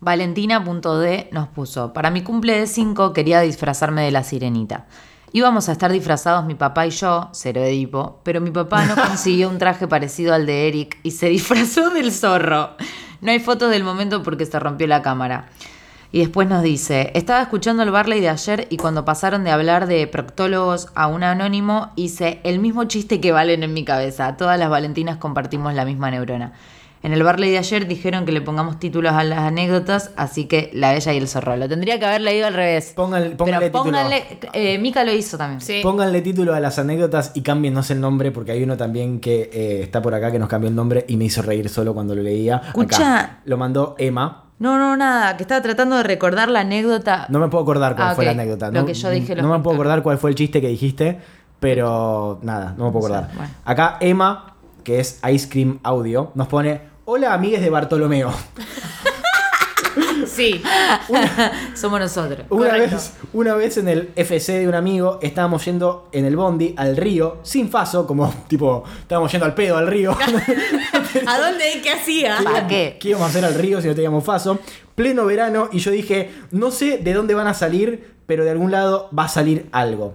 Valentina.d nos puso, para mi cumple de 5 quería disfrazarme de la sirenita. Íbamos a estar disfrazados mi papá y yo, cero Edipo, pero mi papá no consiguió un traje parecido al de Eric y se disfrazó del zorro. No hay fotos del momento porque se rompió la cámara. Y después nos dice, estaba escuchando el Barley de ayer y cuando pasaron de hablar de proctólogos a un anónimo, hice el mismo chiste que valen en mi cabeza. Todas las Valentinas compartimos la misma neurona. En el Barley de ayer dijeron que le pongamos títulos a las anécdotas, así que la bella y el zorro. Lo tendría que haber leído al revés. Pónganle- pónganle Pero título. pónganle, eh, Mica lo hizo también. Sí. Pónganle título a las anécdotas y cámbienos el nombre porque hay uno también que eh, está por acá que nos cambió el nombre y me hizo reír solo cuando lo leía. Acá. Escucha. Lo mandó Emma. No, no, nada, que estaba tratando de recordar la anécdota. No me puedo acordar cuál Ah, fue la anécdota. Lo no, que yo dije lo No me puedo acordar cuál fue el chiste que dijiste, pero nada, no me puedo No acordar. bueno. Acá Emma, que es Ice Cream Audio, nos pone: Hola, amigues de Bartolomeo. Sí. Somos nosotros. Una Correcto. vez, una vez en el FC de un amigo estábamos yendo en el bondi al río sin faso, como tipo, estábamos yendo al pedo al río. ¿A dónde? ¿Qué hacía? ¿Para qué? ¿Qué íbamos a hacer al río si no teníamos faso? Pleno verano y yo dije, no sé de dónde van a salir, pero de algún lado va a salir algo.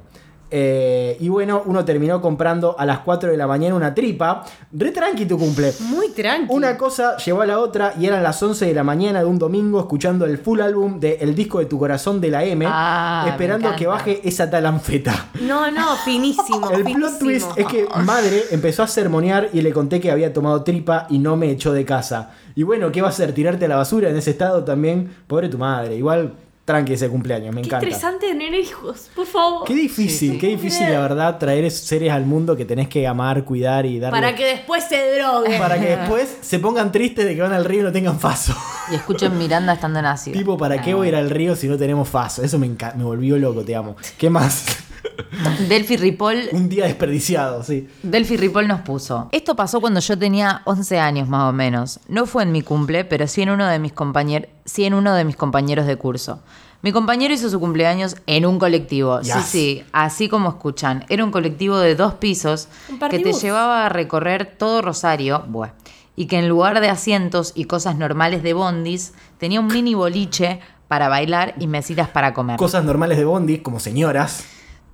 Eh, y bueno, uno terminó comprando a las 4 de la mañana una tripa. Re tranqui tu cumple. Muy tranqui. Una cosa llevó a la otra y eran las 11 de la mañana de un domingo escuchando el full álbum de El disco de tu corazón de la M, Ah, esperando que baje esa tal anfeta. No, no, finísimo. El finísimo. plot twist es que madre empezó a sermonear y le conté que había tomado tripa y no me echó de casa. Y bueno, ¿qué va a hacer? ¿Tirarte a la basura en ese estado también? Pobre tu madre. Igual, tranqui ese cumpleaños, me Qué encanta. interesante tener hijos, por favor. Qué difícil, Sí, sí. qué difícil la verdad traer esos seres al mundo que tenés que amar, cuidar y darle... Para que después se drogue. para que después se pongan tristes de que van al río y no tengan faso. Y escuchen Miranda estando en ácido. tipo, ¿para qué voy a ir al río si no tenemos faso? Eso me, me volvió loco, te amo. ¿Qué más? Delphi Ripoll Un día desperdiciado, sí. Delphi Ripoll nos puso. Esto pasó cuando yo tenía 11 años más o menos. No fue en mi cumple, pero sí en uno de mis compañeros, sí en uno de mis compañeros de curso. Mi compañero hizo su cumpleaños en un colectivo. Yes. Sí, sí, así como escuchan. Era un colectivo de dos pisos que te llevaba a recorrer todo Rosario, buah, y que en lugar de asientos y cosas normales de bondis, tenía un mini boliche para bailar y mesitas para comer. Cosas normales de Bondi, como señoras.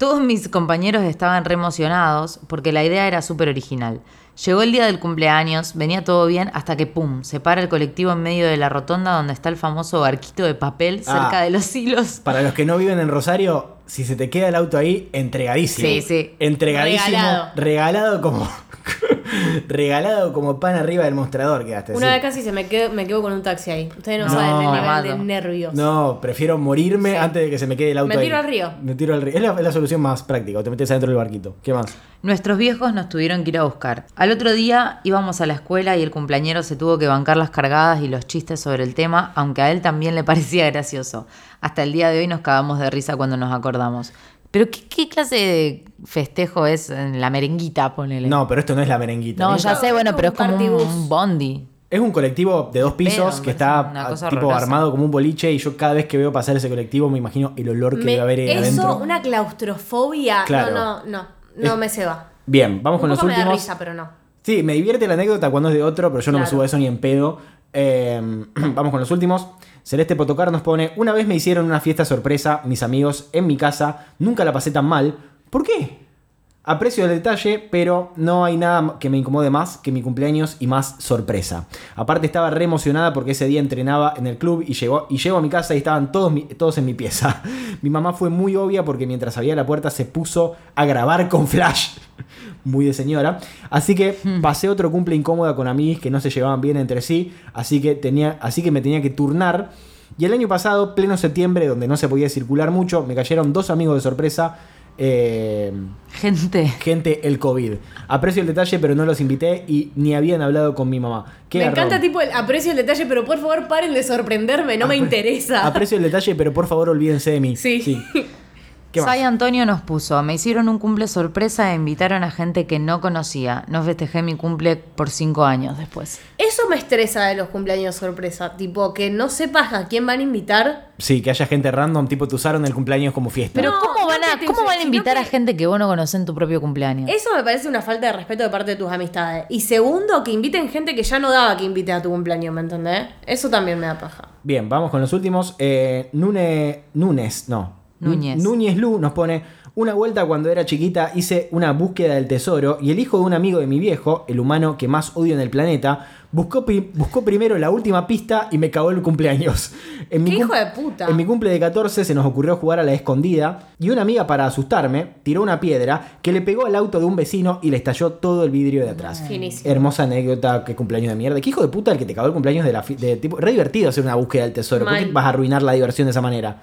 Todos mis compañeros estaban re emocionados porque la idea era súper original. Llegó el día del cumpleaños, venía todo bien hasta que ¡pum! se para el colectivo en medio de la rotonda donde está el famoso barquito de papel cerca Ah. de los hilos. Para los que no viven en Rosario, si se te queda el auto ahí, entregadísimo. Sí, sí. Entregadísimo. Regalado. Regalado como. regalado como pan arriba del mostrador quedaste. Una sí. vez casi se me quedo, me quedo con un taxi ahí. Ustedes no, No, saben el nivel mato. de nervios. No, prefiero morirme Sí. antes de que se me quede el auto Me ahí. tiro al río. Me tiro al río. Es la, es la solución más práctica. Te metes adentro del barquito. ¿Qué más? Nuestros viejos nos tuvieron que ir a buscar. Al otro día íbamos a la escuela y el cumpleañero se tuvo que bancar las cargadas y los chistes sobre el tema, aunque a él también le parecía gracioso. Hasta el día de hoy nos cagamos de risa cuando nos acordamos. Pero ¿qué, qué clase de festejo es en la merenguita, ponele? No, pero esto no es la merenguita. No, ya sé, bueno, pero es Un como un bondi. Es un colectivo de dos pisos que está ah, tipo horrorosa. armado como un boliche y yo cada vez que veo pasar ese colectivo me imagino el olor que Me- debe haber ahí eso, adentro. una claustrofobia. Claro. No, no, no. No Es- me se va. Bien, vamos Un con los poco me da últimos. risa, pero no. Sí, me divierte la anécdota cuando es de otro, pero yo no me subo a eso ni en pedo. Eh, vamos con los últimos. Celeste Potocar nos pone, una vez me hicieron una fiesta sorpresa, mis amigos, en mi casa, nunca la pasé tan mal. ¿Por qué? Aprecio el detalle, pero no hay nada que me incomode más que mi cumpleaños y más sorpresa. Aparte estaba re emocionada porque ese día entrenaba en el club y, llegó, y llego a mi casa y estaban todos, todos en mi pieza. Mi mamá fue muy obvia porque mientras abría la puerta se puso a grabar con flash. Muy de señora. Así que pasé otro cumple incómoda con amigos que no se llevaban bien entre sí. Así que, tenía, así que me tenía que turnar. Y el año pasado, pleno septiembre, donde no se podía circular mucho, me cayeron dos amigos de sorpresa. Eh, Gente. gente, el COVID. Aprecio el detalle, pero no los invité y ni habían hablado con mi mamá. Qué Me garrón. encanta tipo el aprecio el detalle, pero por favor paren de sorprenderme, no me interesa. Aprecio el detalle, pero por favor olvídense de mí. Sí. Sai Antonio nos puso, me hicieron un cumple sorpresa e invitaron a gente que no conocía. No festejé mi cumple por cinco años después. Eso me estresa de los cumpleaños sorpresa, tipo que no sepas a quién van a invitar. Sí, que haya gente random, tipo te usaron el cumpleaños como fiesta. Pero No, ¿cómo, van a, que te ¿cómo van a sino invitar a gente que vos no conocés en tu propio cumpleaños? Eso me parece una falta de respeto de parte de tus amistades. Y segundo, que inviten gente que ya no daba que invite a tu cumpleaños, ¿me entendés? Eso también me da paja. Bien, vamos con los últimos. Eh, Nune, Núñez, no. Núñez. Núñez Lu nos pone. Una vuelta cuando era chiquita hice una búsqueda del tesoro y el hijo de un amigo de mi viejo, el humano que más odio en el planeta, buscó, buscó primero la última pista y me cagó el cumpleaños. En ¡Qué cum- hijo de puta! En mi cumple de 14 se nos ocurrió jugar a la escondida y una amiga para asustarme tiró una piedra que le pegó al auto de un vecino y le estalló todo el vidrio de atrás. Finísimo. Hermosa anécdota, qué cumpleaños de mierda. Qué hijo de puta el que te cagó el cumpleaños de la de tipo. Re divertido hacer una búsqueda del tesoro. ¿Por qué vas a arruinar la diversión de esa manera?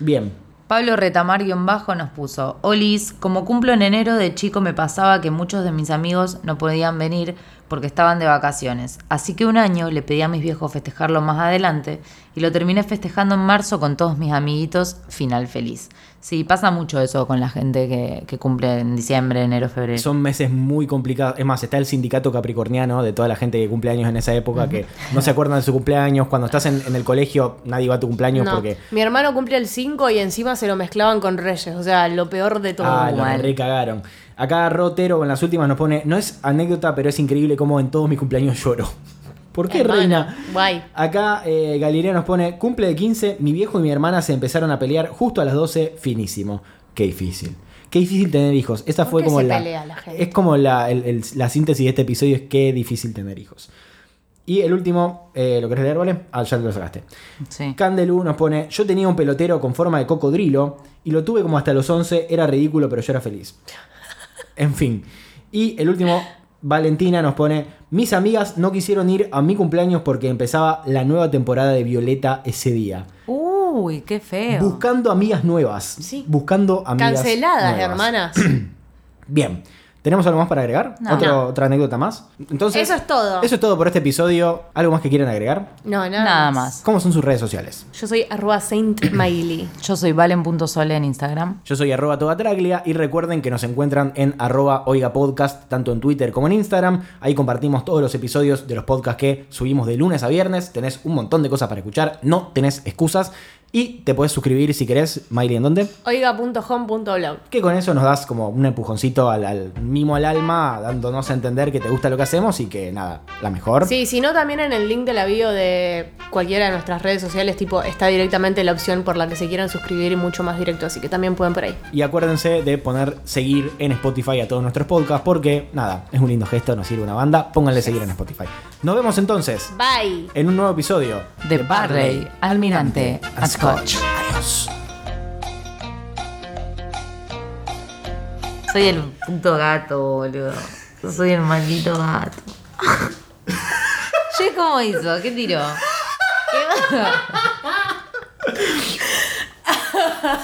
Bien. Pablo Retamar-bajo nos puso, Olis, como cumplo en enero de chico me pasaba que muchos de mis amigos no podían venir porque estaban de vacaciones. Así que un año le pedí a mis viejos festejarlo más adelante y lo terminé festejando en marzo con todos mis amiguitos, final feliz. Sí, pasa mucho eso con la gente que, que cumple en diciembre, enero, febrero. Son meses muy complicados. Es más, está el sindicato capricorniano de toda la gente que cumple años en esa época que no se acuerdan de su cumpleaños. Cuando estás en, en el colegio, nadie va a tu cumpleaños No. porque. Mi hermano cumple el 5 y encima se lo mezclaban con Reyes. O sea, lo peor de todo. Ah, lo recagaron. Acá Rotero con las últimas nos pone, no es anécdota, pero es increíble cómo en todos mis cumpleaños lloro. ¿Por qué, reina? Guay. Acá eh, Galilea nos pone, cumple de 15, mi viejo y mi hermana se empezaron a pelear justo a las 12, finísimo. Qué difícil. Qué difícil tener hijos. ¿Por fue qué como se la, pelea la gente? Es como la, el- el- la síntesis de este episodio, es qué difícil tener hijos. Y el último, eh, ¿lo querés leer, vale? Ah, ya te lo sacaste. Sí. Candelu nos pone, yo tenía un pelotero con forma de cocodrilo y lo tuve como hasta los 11, era ridículo, pero yo era feliz. En fin. Y el último, Valentina nos pone, mis amigas no quisieron ir a mi cumpleaños porque empezaba la nueva temporada de Violeta ese día. Uy, qué feo. Buscando amigas nuevas. Sí. Buscando amigas Canceladas, nuevas. hermanas. Bien. ¿Tenemos algo más para agregar? No. ¿Otro- No. ¿Otra anécdota más? Entonces, Eso es todo. Eso es todo por este episodio. ¿Algo más que quieran agregar? No, nada, Nada más. ¿Cómo son sus redes sociales? Yo soy arroba. Yo soy valen.sole en Instagram. Yo soy arroba todatraglia y recuerden que nos encuentran en arroba oiga podcast, tanto en Twitter como en Instagram. Ahí compartimos todos los episodios de los podcasts que subimos de lunes a viernes. Tenés un montón de cosas para escuchar, no tenés excusas. Y te podés suscribir si querés, Miley, ¿en dónde? Oiga.home.blog. Que con eso nos das como un empujoncito al, al mimo al alma, dándonos a entender que te gusta lo que hacemos y que nada, la mejor. Sí, si no, también en el link de la bio de cualquiera de nuestras redes sociales, tipo, está directamente la opción por la que se quieran suscribir y mucho más directo, así que también pueden por ahí. Y acuérdense de poner seguir en Spotify a todos nuestros podcasts porque nada, es un lindo gesto, nos sirve una banda. Pónganle seguir en Spotify. Nos vemos entonces Bye. en un nuevo episodio De Barley, Almirante, and Adiós. Soy el puto gato, boludo. Yo soy el maldito gato. ¿Che cómo hizo? ¿Qué tiró? ¿Qué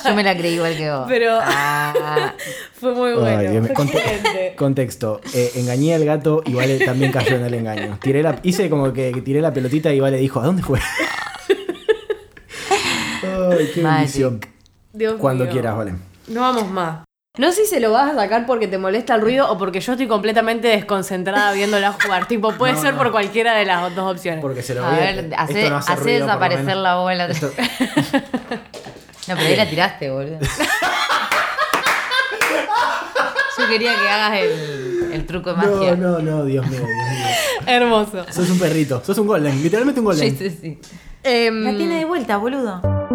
Yo me la creí igual que vos. Pero- Ah, Fue muy bueno. Conte- contexto. Eh, engañé al gato y Vale también cayó en el engaño. Tiré la, hice como que tiré la pelotita y Vale dijo, ¿a dónde fue? Ay, qué bendición. Cuando quieras, vale. No vamos más. No sé si se lo vas a sacar porque te molesta el ruido o porque yo estoy completamente desconcentrada viéndola jugar. Tipo, puede ser por cualquiera de las dos opciones. Porque se lo a voy ver, a... hace, no hace, hace desaparecer la bola. Esto... no, pero ahí la tiraste, boludo. yo quería que hagas el, truco de magia. No, no, no, Dios mío, Dios mío. Hermoso. Sos un perrito, sos un golden, literalmente un golden. Sí, sí, sí. Eh, la tiene de vuelta, boludo.